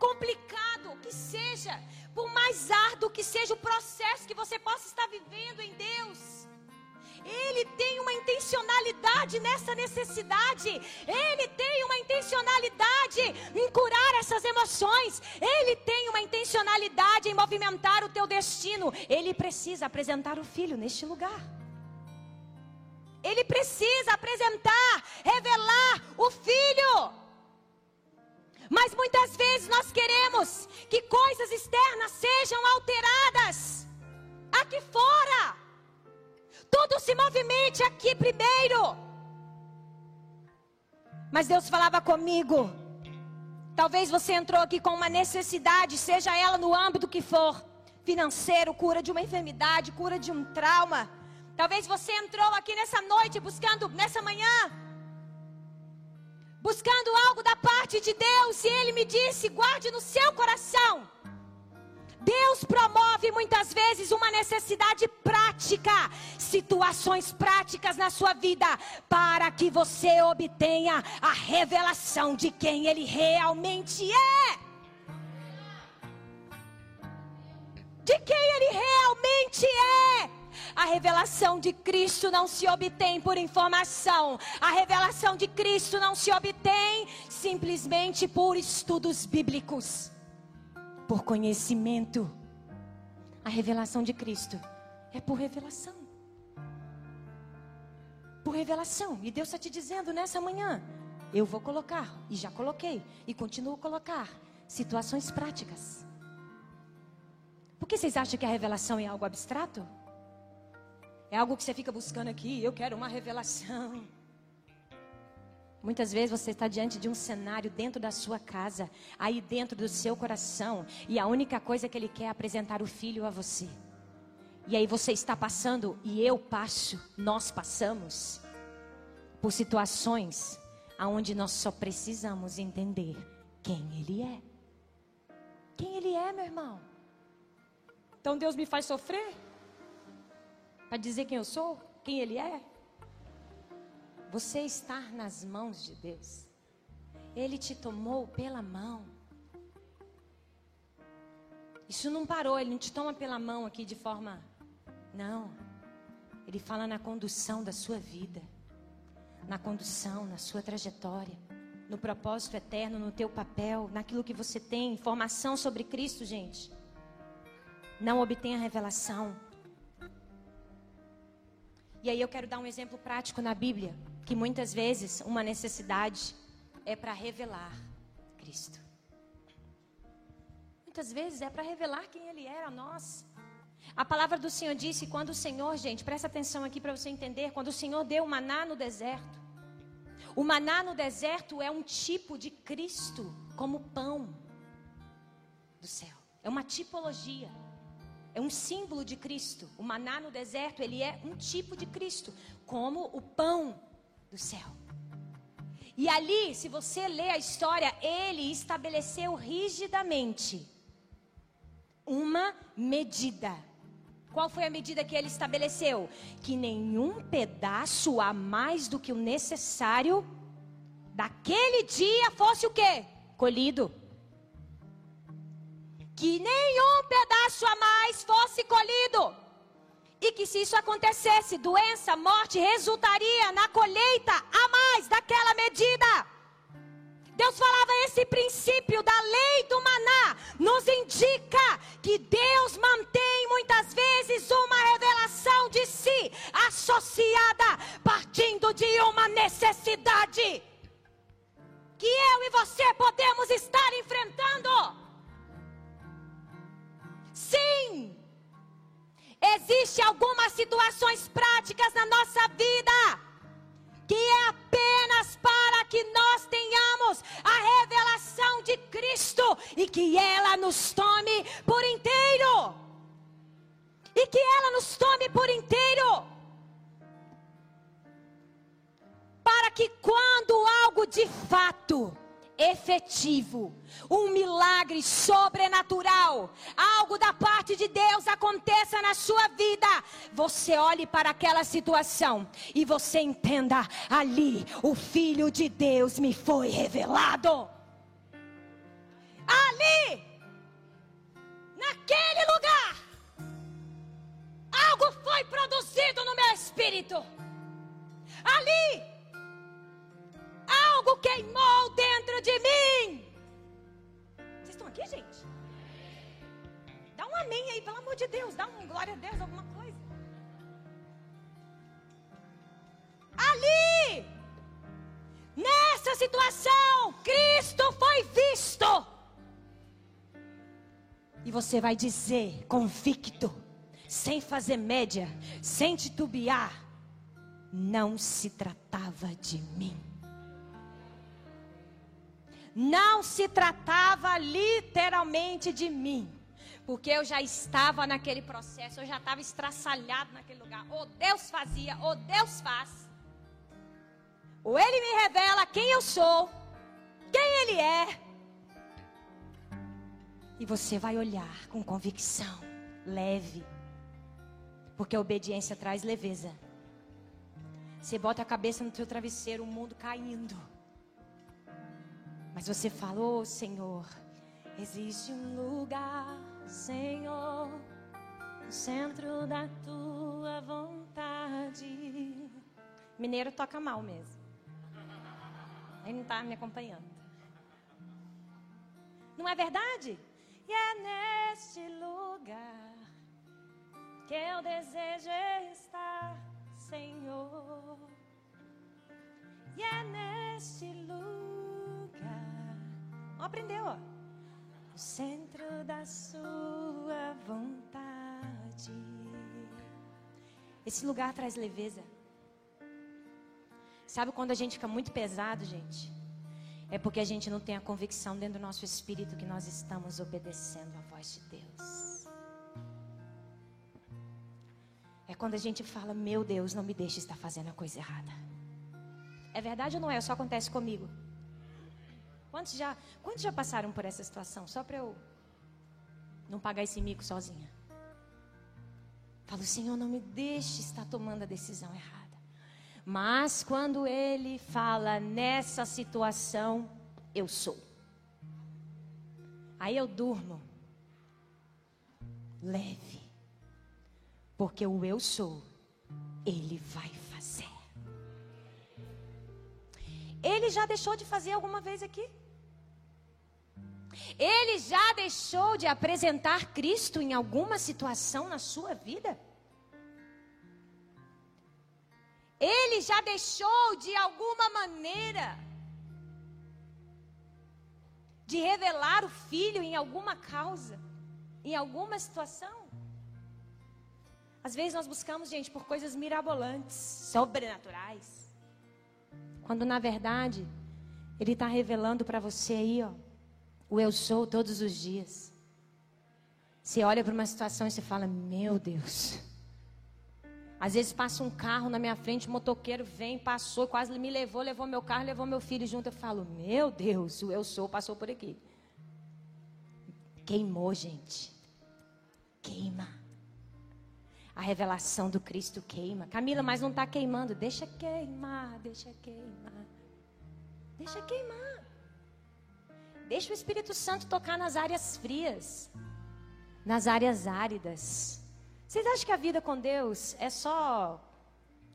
complicado que seja, por mais árduo que seja o processo que você possa estar vivendo em Deus, ele tem uma intencionalidade nessa necessidade. Ele tem uma intencionalidade em curar essas emoções. Ele tem uma intencionalidade em movimentar o teu destino. Ele precisa apresentar o filho neste lugar. Ele precisa apresentar, revelar o filho. Mas muitas vezes nós queremos que coisas externas sejam alteradas aqui fora tudo se movimente aqui primeiro. Mas Deus falava comigo. Talvez você entrou aqui com uma necessidade, seja ela no âmbito que for financeiro, cura de uma enfermidade, cura de um trauma. Talvez você entrou aqui nessa noite buscando, nessa manhã, buscando algo da parte de Deus, e Ele me disse: guarde no seu coração Deus promove muitas vezes uma necessidade prática, situações práticas na sua vida, para que você obtenha a revelação de quem Ele realmente é. De quem Ele realmente é. A revelação de Cristo não se obtém por informação. A revelação de Cristo não se obtém simplesmente por estudos bíblicos por conhecimento. A revelação de Cristo é por revelação. Por revelação. E Deus está te dizendo nessa manhã: eu vou colocar, e já coloquei, e continuo a colocar, situações práticas. Por que vocês acham que a revelação é algo abstrato? É algo que você fica buscando aqui, eu quero uma revelação. Muitas vezes você está diante de um cenário dentro da sua casa, aí dentro do seu coração, e a única coisa que ele quer é apresentar o filho a você. E aí você está passando, e eu passo, nós passamos, por situações aonde nós só precisamos entender quem Ele é. Quem Ele é, meu irmão. Então Deus me faz sofrer? Para dizer quem eu sou? Quem Ele é? Você está nas mãos de Deus. Ele te tomou pela mão. Isso não parou, ele não te toma pela mão aqui de forma. Não. Ele fala na condução da sua vida, na condução, na sua trajetória, no propósito eterno, no teu papel, naquilo que você tem, informação sobre Cristo, gente. Não obtenha revelação. E aí eu quero dar um exemplo prático na Bíblia que muitas vezes uma necessidade é para revelar Cristo. Muitas vezes é para revelar quem Ele era a nós. A palavra do Senhor disse: quando o Senhor, gente, presta atenção aqui para você entender, quando o Senhor deu o maná no deserto, o maná no deserto é um tipo de Cristo como pão do céu, é uma tipologia. É um símbolo de Cristo. O maná no deserto, ele é um tipo de Cristo, como o pão do céu. E ali, se você ler a história, ele estabeleceu rigidamente uma medida. Qual foi a medida que ele estabeleceu? Que nenhum pedaço a mais do que o necessário daquele dia fosse o quê? Colhido. Que nenhum pedaço a mais fosse colhido. E que se isso acontecesse, doença, morte, resultaria na colheita a mais daquela medida. Deus falava esse princípio da lei do maná, nos indica que Deus mantém muitas vezes uma revelação de si associada, partindo de uma necessidade que eu e você podemos estar enfrentando. Sim, Existem algumas situações práticas na nossa vida que é apenas para que nós tenhamos a revelação de Cristo e que ela nos tome por inteiro. E que ela nos tome por inteiro. Para que quando algo de fato efetivo, um milagre sobrenatural, algo da parte de Deus aconteça na sua vida, você olhe para aquela situação e você entenda: ali o Filho de Deus me foi revelado. Ali, naquele lugar, algo foi produzido no meu espírito. Ali, algo queimou dentro de mim. Vocês estão aqui, gente? Dá um amém aí, pelo amor de Deus. Dá um glória a Deus, alguma coisa. Ali, nessa situação, Cristo foi visto. E você vai dizer, convicto, sem fazer média, sem titubear: não se tratava de mim não se tratava literalmente de mim. Porque eu já estava naquele processo, eu já estava estraçalhado naquele lugar. Ou Deus fazia, ou Deus faz. Ou Ele me revela quem eu sou, quem Ele é. E você vai olhar com convicção, leve. Porque a obediência traz leveza. Você bota a cabeça no seu travesseiro, o mundo caindo. Mas você falou, Senhor, existe um lugar, Senhor, no centro da tua vontade. Mineiro toca mal mesmo. Ele não está me acompanhando. Não é verdade? E é neste lugar que eu desejo estar, Senhor. E é neste lugar aprendeu, ó. O centro da sua vontade. Esse lugar traz leveza. Sabe quando a gente fica muito pesado, gente? É porque a gente não tem a convicção dentro do nosso espírito que nós estamos obedecendo a voz de Deus. É quando a gente fala, meu Deus, não me deixe estar fazendo a coisa errada. É verdade ou não é? Só acontece comigo. Quantos já, quantos já passaram por essa situação? Só para eu não pagar esse mico sozinha. Falo, Senhor, não me deixe estar tomando a decisão errada. Mas quando Ele fala nessa situação, eu sou. Aí eu durmo leve. Porque o eu sou, Ele vai fazer. Ele já deixou de fazer alguma vez aqui? Ele já deixou de apresentar Cristo em alguma situação na sua vida? Ele já deixou de alguma maneira de revelar o Filho em alguma causa, em alguma situação? Às vezes nós buscamos, gente, por coisas mirabolantes, sobrenaturais. Quando na verdade, Ele está revelando para você aí, ó o eu sou todos os dias. Você olha para uma situação e você fala: Meu Deus. Às vezes passa um carro na minha frente, o motoqueiro vem, passou, quase me levou, levou meu carro, levou meu filho junto. Eu falo: Meu Deus, o eu sou passou por aqui. Queimou, gente. Queima. A revelação do Cristo queima. Camila, mas não está queimando. Deixa queimar, deixa queimar. Deixa queimar. Deixa o Espírito Santo tocar nas áreas frias, nas áreas áridas. Vocês acham que a vida com Deus é só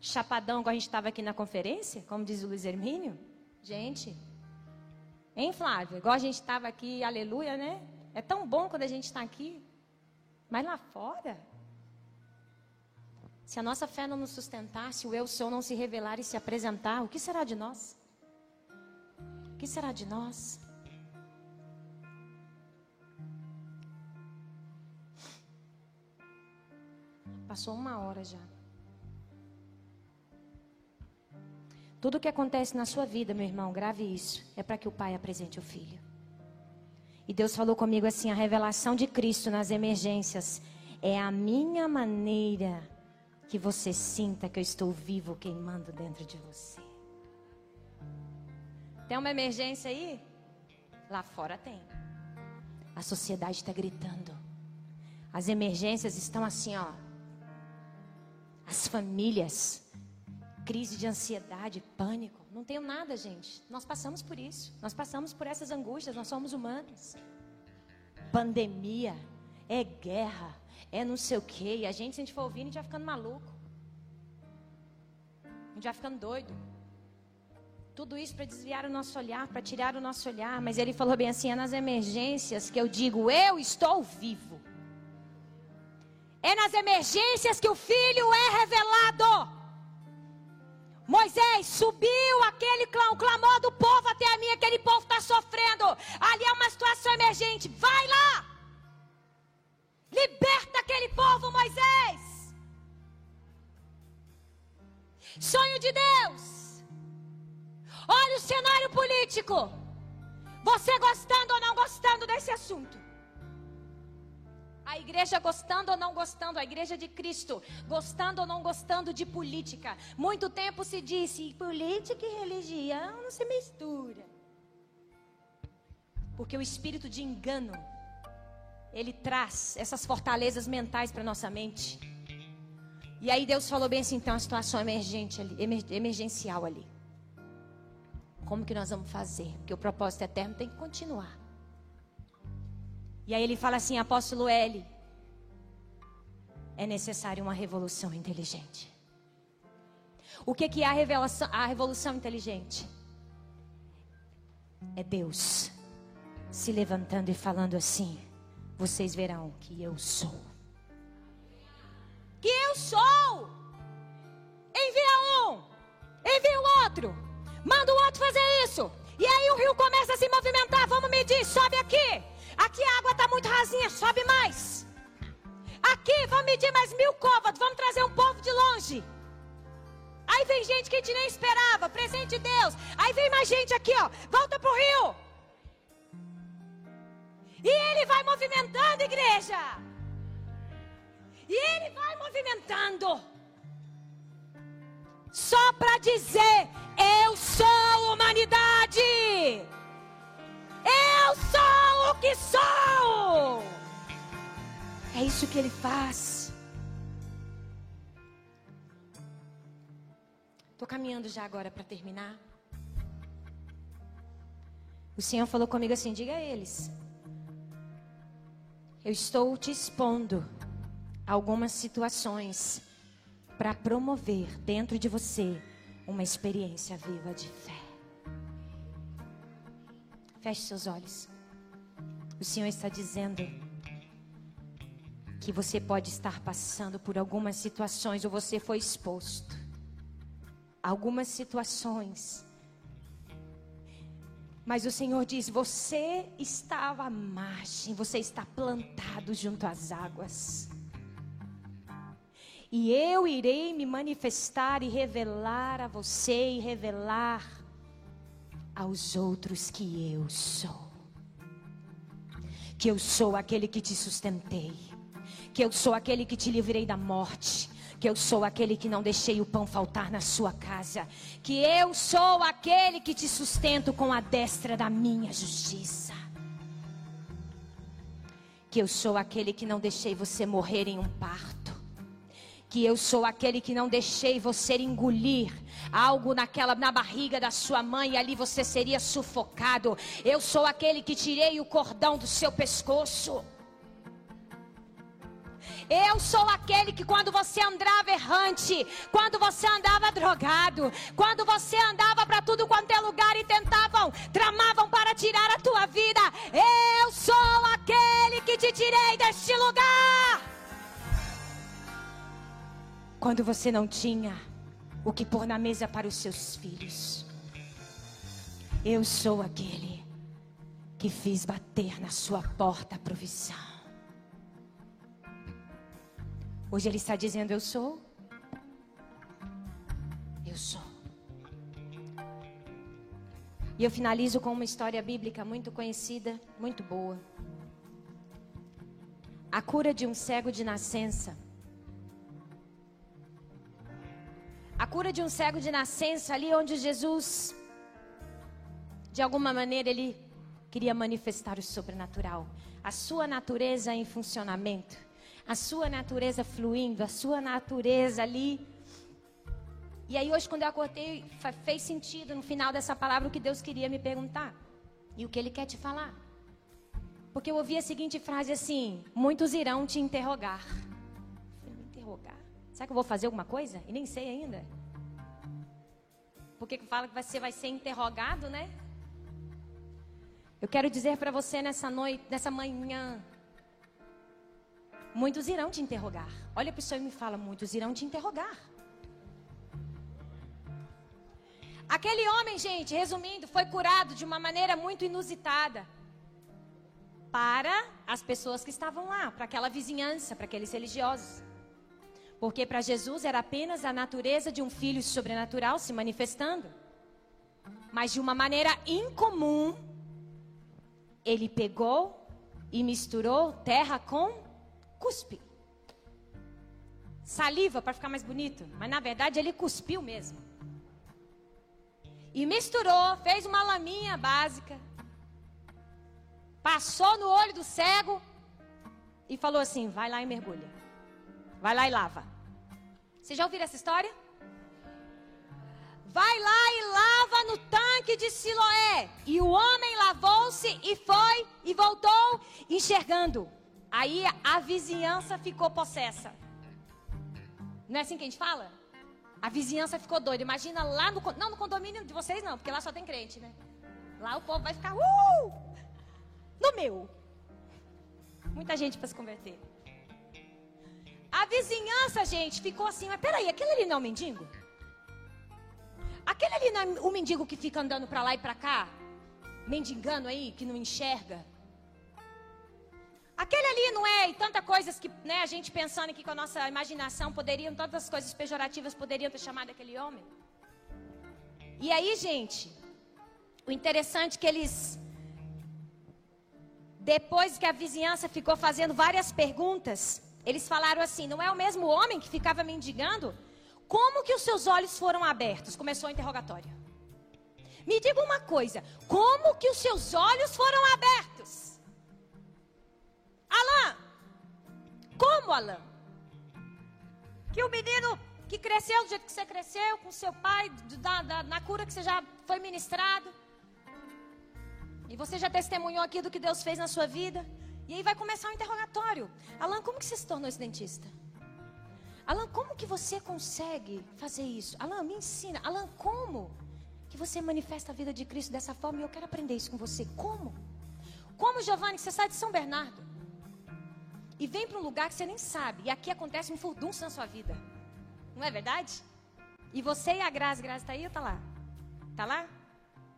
chapadão, como a gente estava aqui na conferência, como diz o Luiz Hermínio? Gente, hein, Flávio? Igual a gente estava aqui, aleluia, né? É tão bom quando a gente está aqui. Mas lá fora, se a nossa fé não nos sustentar, se o eu sou não se revelar e se apresentar, o que será de nós? O que será de nós? Passou uma hora já. Tudo que acontece na sua vida, meu irmão, grave isso, é para que o pai apresente o filho. E Deus falou comigo assim: a revelação de Cristo nas emergências é a minha maneira que você sinta que eu estou vivo queimando dentro de você. Tem uma emergência aí? Lá fora tem. A sociedade está gritando. As emergências estão assim, ó. As famílias, crise de ansiedade, pânico. Não tenho nada, gente. Nós passamos por isso. Nós passamos por essas angústias. Nós somos humanos. Pandemia, é guerra, é não sei o quê. E a gente, se a gente for ouvindo, a gente vai ficando maluco. A gente vai ficando doido. Tudo isso para desviar o nosso olhar, para tirar o nosso olhar. Mas ele falou bem assim: é nas emergências que eu digo, eu estou vivo. Nas emergências que o filho é revelado. Moisés subiu aquele clamor, o clamor do povo até a mim, aquele povo está sofrendo. Ali é uma situação emergente. Vai lá! Liberta aquele povo, Moisés. Sonho de Deus. Olha o cenário político. Você gostando ou não gostando desse assunto. A igreja gostando ou não gostando, a igreja de Cristo, gostando ou não gostando de política. Muito tempo se disse: política e religião não se mistura. Porque o espírito de engano ele traz essas fortalezas mentais para nossa mente. E aí Deus falou bem assim, então a situação emergente ali, emergencial ali. Como que nós vamos fazer? Porque o propósito eterno tem que continuar. E aí ele fala assim, apóstolo L, é necessário uma revolução inteligente. O que, que é a, revelação, a revolução inteligente? É Deus se levantando e falando assim: vocês verão que eu sou. Que eu sou. Envia um, envia o outro, manda o outro fazer isso. E aí o rio começa a se movimentar. Vamos medir, sobe aqui. Aqui a água está muito rasinha, sobe mais. Aqui, vamos medir mais mil côvados. Vamos trazer um povo de longe. Aí vem gente que a gente nem esperava, presente de Deus. Aí vem mais gente aqui, ó. Volta pro rio. E ele vai movimentando, igreja. E ele vai movimentando. Só para dizer: Eu sou humanidade. Eu sou o que sou. É isso que ele faz. Estou caminhando já agora para terminar. O Senhor falou comigo assim: diga a eles eu estou te expondo algumas situações para promover dentro de você uma experiência viva de fé. Feche seus olhos. O Senhor está dizendo que você pode estar passando por algumas situações ou você foi exposto. Algumas situações mas o Senhor diz: Você estava à margem, você está plantado junto às águas. E eu irei me manifestar e revelar a você e revelar aos outros que eu sou. Que eu sou aquele que te sustentei. Que eu sou aquele que te livrei da morte que eu sou aquele que não deixei o pão faltar na sua casa, que eu sou aquele que te sustento com a destra da minha justiça. Que eu sou aquele que não deixei você morrer em um parto. Que eu sou aquele que não deixei você engolir algo naquela na barriga da sua mãe e ali você seria sufocado. Eu sou aquele que tirei o cordão do seu pescoço. Eu sou aquele que quando você andava errante, quando você andava drogado, quando você andava para tudo quanto é lugar e tentavam, tramavam para tirar a tua vida, eu sou aquele que te tirei deste lugar. Quando você não tinha o que pôr na mesa para os seus filhos, eu sou aquele que fiz bater na sua porta a provisão. Hoje ele está dizendo: Eu sou. Eu sou. E eu finalizo com uma história bíblica muito conhecida, muito boa. A cura de um cego de nascença. Cura de um cego de nascença, ali onde Jesus, de alguma maneira, ele queria manifestar o sobrenatural. A sua natureza em funcionamento, a sua natureza fluindo, a sua natureza ali. E aí, hoje, quando eu acordei, fez sentido no final dessa palavra o que Deus queria me perguntar e o que Ele quer te falar. Porque eu ouvi a seguinte frase assim: Muitos irão te interrogar. me interrogar? Será que eu vou fazer alguma coisa? E nem sei ainda. Porque fala que você vai ser interrogado, né? Eu quero dizer para você nessa noite, nessa manhã. Muitos irão te interrogar. Olha o senhor e me fala: muitos irão te interrogar. Aquele homem, gente, resumindo, foi curado de uma maneira muito inusitada para as pessoas que estavam lá, para aquela vizinhança, para aqueles religiosos. Porque para Jesus era apenas a natureza de um filho sobrenatural se manifestando. Mas de uma maneira incomum, ele pegou e misturou terra com cuspe. Saliva para ficar mais bonito, mas na verdade ele cuspiu mesmo. E misturou, fez uma laminha básica passou no olho do cego e falou assim: vai lá e mergulha. Vai lá e lava. Vocês já ouviram essa história? Vai lá e lava no tanque de Siloé. E o homem lavou-se e foi e voltou enxergando. Aí a vizinhança ficou possessa. Não é assim que a gente fala? A vizinhança ficou doida. Imagina lá no não no condomínio de vocês não, porque lá só tem crente, né? Lá o povo vai ficar uh! no meu. Muita gente para se converter. A vizinhança, gente, ficou assim, mas peraí, aquele ali não é o mendigo? Aquele ali não é o mendigo que fica andando para lá e para cá? Mendigando aí, que não enxerga? Aquele ali não é, e tantas coisas que né, a gente pensando aqui com a nossa imaginação poderiam, todas as coisas pejorativas poderiam ter chamado aquele homem. E aí, gente, o interessante é que eles depois que a vizinhança ficou fazendo várias perguntas, eles falaram assim: não é o mesmo homem que ficava mendigando? Como que os seus olhos foram abertos? Começou o interrogatório. Me diga uma coisa: como que os seus olhos foram abertos? Alain, como Alain? Que o menino que cresceu do jeito que você cresceu, com seu pai, da, da, na cura que você já foi ministrado, e você já testemunhou aqui do que Deus fez na sua vida. E aí vai começar o interrogatório. Alan, como que você se tornou esse dentista? Alan, como que você consegue fazer isso? Alan, me ensina. Alan, como que você manifesta a vida de Cristo dessa forma? E eu quero aprender isso com você. Como? Como, Giovanni, que você sai de São Bernardo e vem para um lugar que você nem sabe. E aqui acontece um furdunço na sua vida. Não é verdade? E você e a Grazi, Grazi está aí ou está lá? Está lá?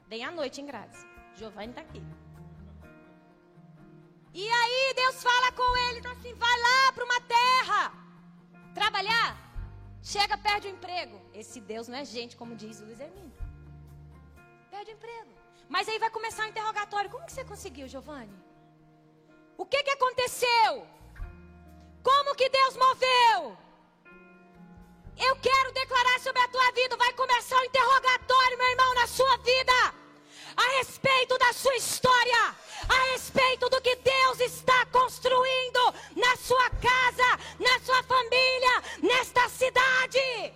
Vem à noite, hein, Grazi? Giovanni está aqui. E aí Deus fala com ele, tá assim, vai lá para uma terra trabalhar. Chega, perde o emprego. Esse Deus não é gente, como diz o Luiz Hermínio. Perde o emprego. Mas aí vai começar o interrogatório. Como que você conseguiu, Giovanni? O que que aconteceu? Como que Deus moveu? Eu quero declarar sobre a tua vida. Vai começar o interrogatório, meu irmão, na sua vida a respeito da sua história, a respeito do que Deus está construindo na sua casa, na sua família, nesta cidade.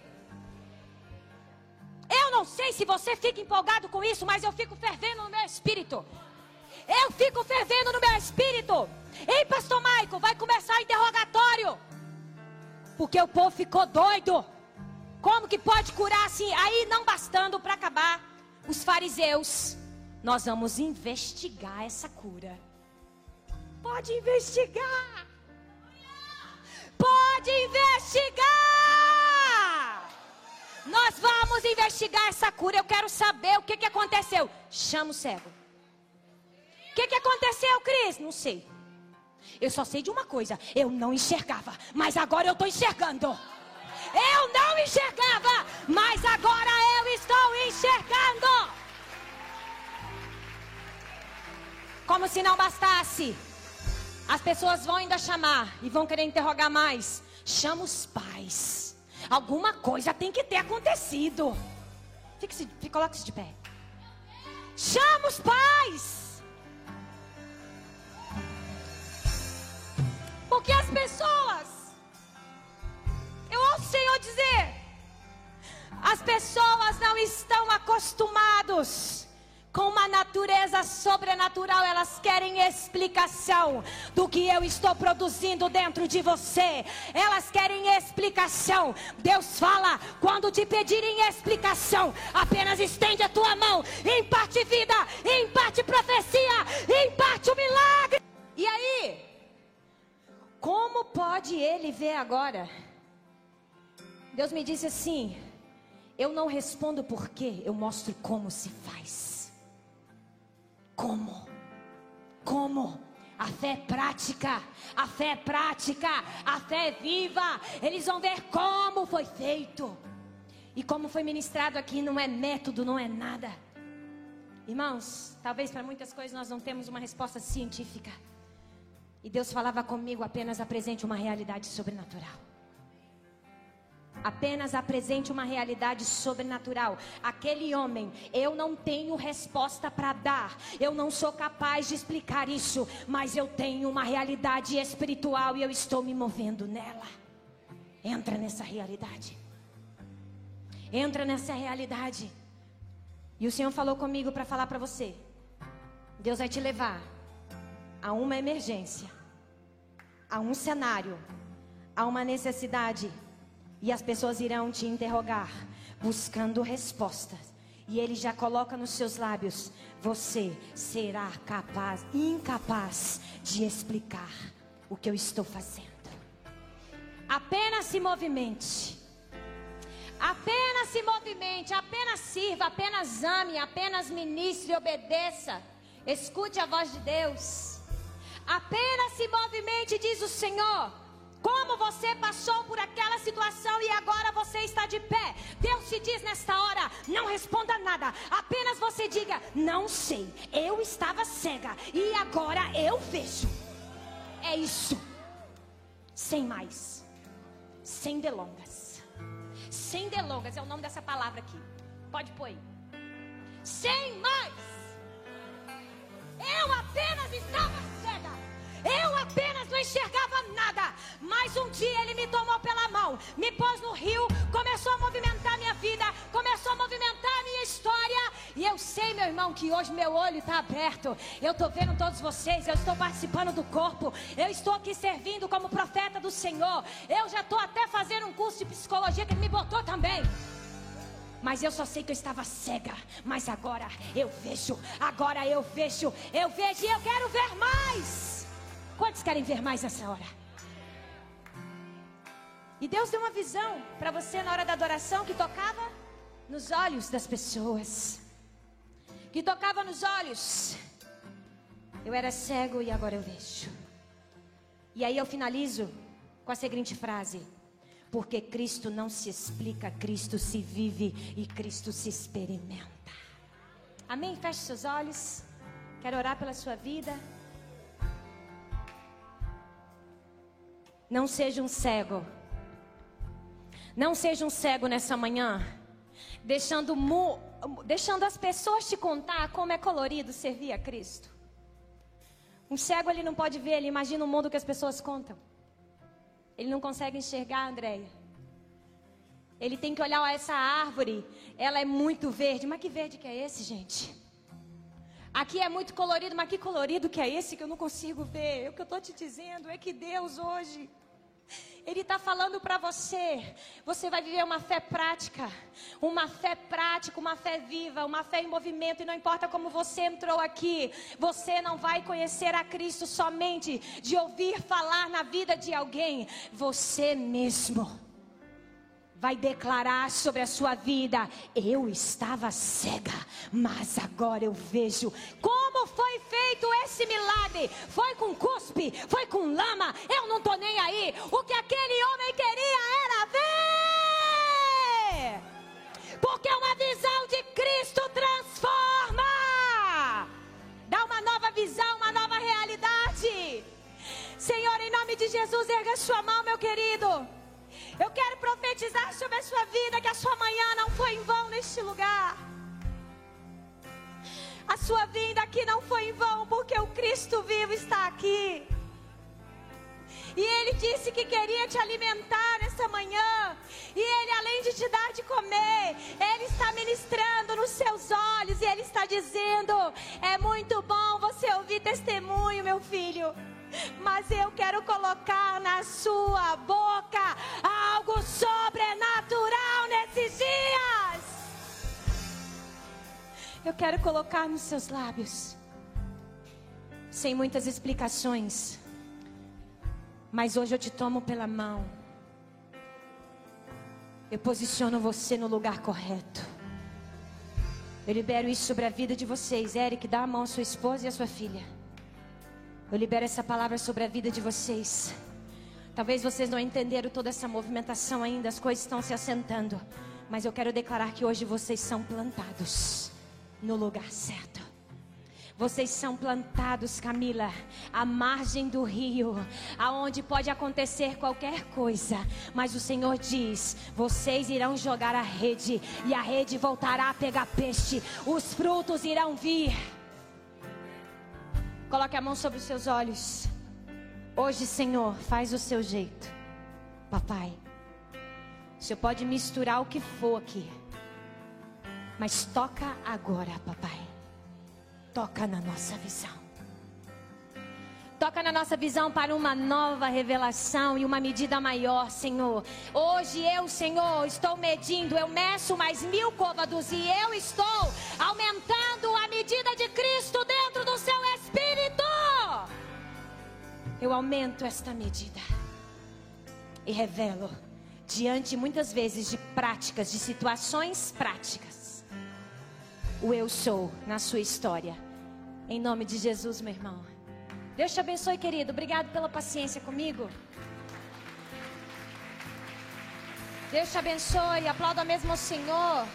Eu não sei se você fica empolgado com isso, mas eu fico fervendo no meu espírito. Eu fico fervendo no meu espírito. Ei, pastor Maico, vai começar o interrogatório. Porque o povo ficou doido. Como que pode curar assim? Aí não bastando para acabar, os fariseus nós vamos investigar essa cura. Pode investigar. Pode investigar. Nós vamos investigar essa cura. Eu quero saber o que, que aconteceu. Chama o cego. O que, que aconteceu, Cris? Não sei. Eu só sei de uma coisa: eu não enxergava, mas agora eu estou enxergando. Eu não enxergava, mas agora eu estou enxergando. Como se não bastasse. As pessoas vão ainda chamar e vão querer interrogar mais. Chama os pais. Alguma coisa tem que ter acontecido. Fique-se, coloque-se de pé. Chama os pais. Porque as pessoas, eu ouço o Senhor dizer, as pessoas não estão acostumados com uma natureza sobrenatural, elas querem explicação do que eu estou produzindo dentro de você. Elas querem explicação. Deus fala: quando te pedirem explicação, apenas estende a tua mão, empate vida, empate profecia, empate o milagre. E aí? Como pode ele ver agora? Deus me disse assim: eu não respondo por quê, eu mostro como se faz. Como? Como? A fé é prática, a fé é prática, a fé é viva. Eles vão ver como foi feito. E como foi ministrado aqui, não é método, não é nada. Irmãos, talvez para muitas coisas nós não temos uma resposta científica. E Deus falava comigo apenas apresente uma realidade sobrenatural. Apenas apresente uma realidade sobrenatural. Aquele homem, eu não tenho resposta para dar. Eu não sou capaz de explicar isso, mas eu tenho uma realidade espiritual e eu estou me movendo nela. Entra nessa realidade. Entra nessa realidade. E o Senhor falou comigo para falar para você. Deus vai te levar a uma emergência, a um cenário, a uma necessidade e as pessoas irão te interrogar, buscando respostas. E ele já coloca nos seus lábios: você será capaz, incapaz de explicar o que eu estou fazendo. Apenas se movimente. Apenas se movimente, apenas sirva, apenas ame, apenas ministre obedeça. Escute a voz de Deus. Apenas se movimente, diz o Senhor como você passou por aquela situação e agora você está de pé. Deus te diz nesta hora: não responda nada, apenas você diga: não sei, eu estava cega e agora eu vejo. É isso, sem mais, sem delongas. Sem delongas é o nome dessa palavra aqui. Pode pôr aí. Sem mais. Eu apenas estava cega. Eu apenas não enxergava nada. Mas um dia ele me tomou pela mão, me pôs no rio, começou a movimentar minha vida, começou a movimentar minha história. E eu sei, meu irmão, que hoje meu olho está aberto. Eu estou vendo todos vocês, eu estou participando do corpo. Eu estou aqui servindo como profeta do Senhor. Eu já estou até fazendo um curso de psicologia que ele me botou também. Mas eu só sei que eu estava cega. Mas agora eu vejo, agora eu vejo, eu vejo e eu quero ver mais. Quantos querem ver mais essa hora? E Deus deu uma visão para você na hora da adoração que tocava nos olhos das pessoas. Que tocava nos olhos. Eu era cego e agora eu vejo. E aí eu finalizo com a seguinte frase: Porque Cristo não se explica, Cristo se vive e Cristo se experimenta. Amém? Feche seus olhos. Quero orar pela sua vida. Não seja um cego. Não seja um cego nessa manhã, deixando, deixando as pessoas te contar como é colorido servir a Cristo. Um cego ele não pode ver, ele imagina o mundo que as pessoas contam. Ele não consegue enxergar, Andréia. Ele tem que olhar ó, essa árvore, ela é muito verde. Mas que verde que é esse, gente? Aqui é muito colorido, mas que colorido que é esse que eu não consigo ver? O que eu estou te dizendo é que Deus hoje, Ele está falando para você. Você vai viver uma fé prática, uma fé prática, uma fé viva, uma fé em movimento. E não importa como você entrou aqui, você não vai conhecer a Cristo somente de ouvir falar na vida de alguém, você mesmo vai declarar sobre a sua vida: Eu estava cega, mas agora eu vejo. Como foi feito esse milagre? Foi com cuspe, foi com lama, eu não estou nem aí. O que aquele homem queria era ver. Porque uma visão de Cristo transforma, dá uma nova visão, uma nova realidade. Senhor, em nome de Jesus, erga sua mão, meu querido. Eu quero profetizar sobre a sua vida que a sua manhã não foi em vão neste lugar. A sua vinda aqui não foi em vão, porque o Cristo vivo está aqui. E Ele disse que queria te alimentar nessa manhã. E Ele, além de te dar de comer, Ele está ministrando nos seus olhos. E Ele está dizendo: É muito bom você ouvir testemunho, meu filho. Mas eu quero colocar na sua boca algo sobrenatural nesses dias. Eu quero colocar nos seus lábios, sem muitas explicações mas hoje eu te tomo pela mão. Eu posiciono você no lugar correto. Eu libero isso sobre a vida de vocês. Eric, dá a mão à sua esposa e à sua filha. Eu libero essa palavra sobre a vida de vocês. Talvez vocês não entenderam toda essa movimentação ainda, as coisas estão se assentando. Mas eu quero declarar que hoje vocês são plantados no lugar certo. Vocês são plantados, Camila, à margem do rio, aonde pode acontecer qualquer coisa, mas o Senhor diz: vocês irão jogar a rede e a rede voltará a pegar peixe, os frutos irão vir. Coloque a mão sobre os seus olhos. Hoje, Senhor, faz o seu jeito. Papai, o Senhor pode misturar o que for aqui, mas toca agora, papai. Toca na nossa visão. Toca na nossa visão para uma nova revelação e uma medida maior, Senhor. Hoje eu, Senhor, estou medindo, eu meço mais mil côvados e eu estou aumentando a medida de Cristo dentro do seu. Eu aumento esta medida e revelo diante muitas vezes de práticas, de situações práticas, o eu sou na sua história em nome de Jesus, meu irmão. Deus te abençoe, querido. Obrigado pela paciência comigo. Deus te abençoe. Aplauda mesmo ao Senhor.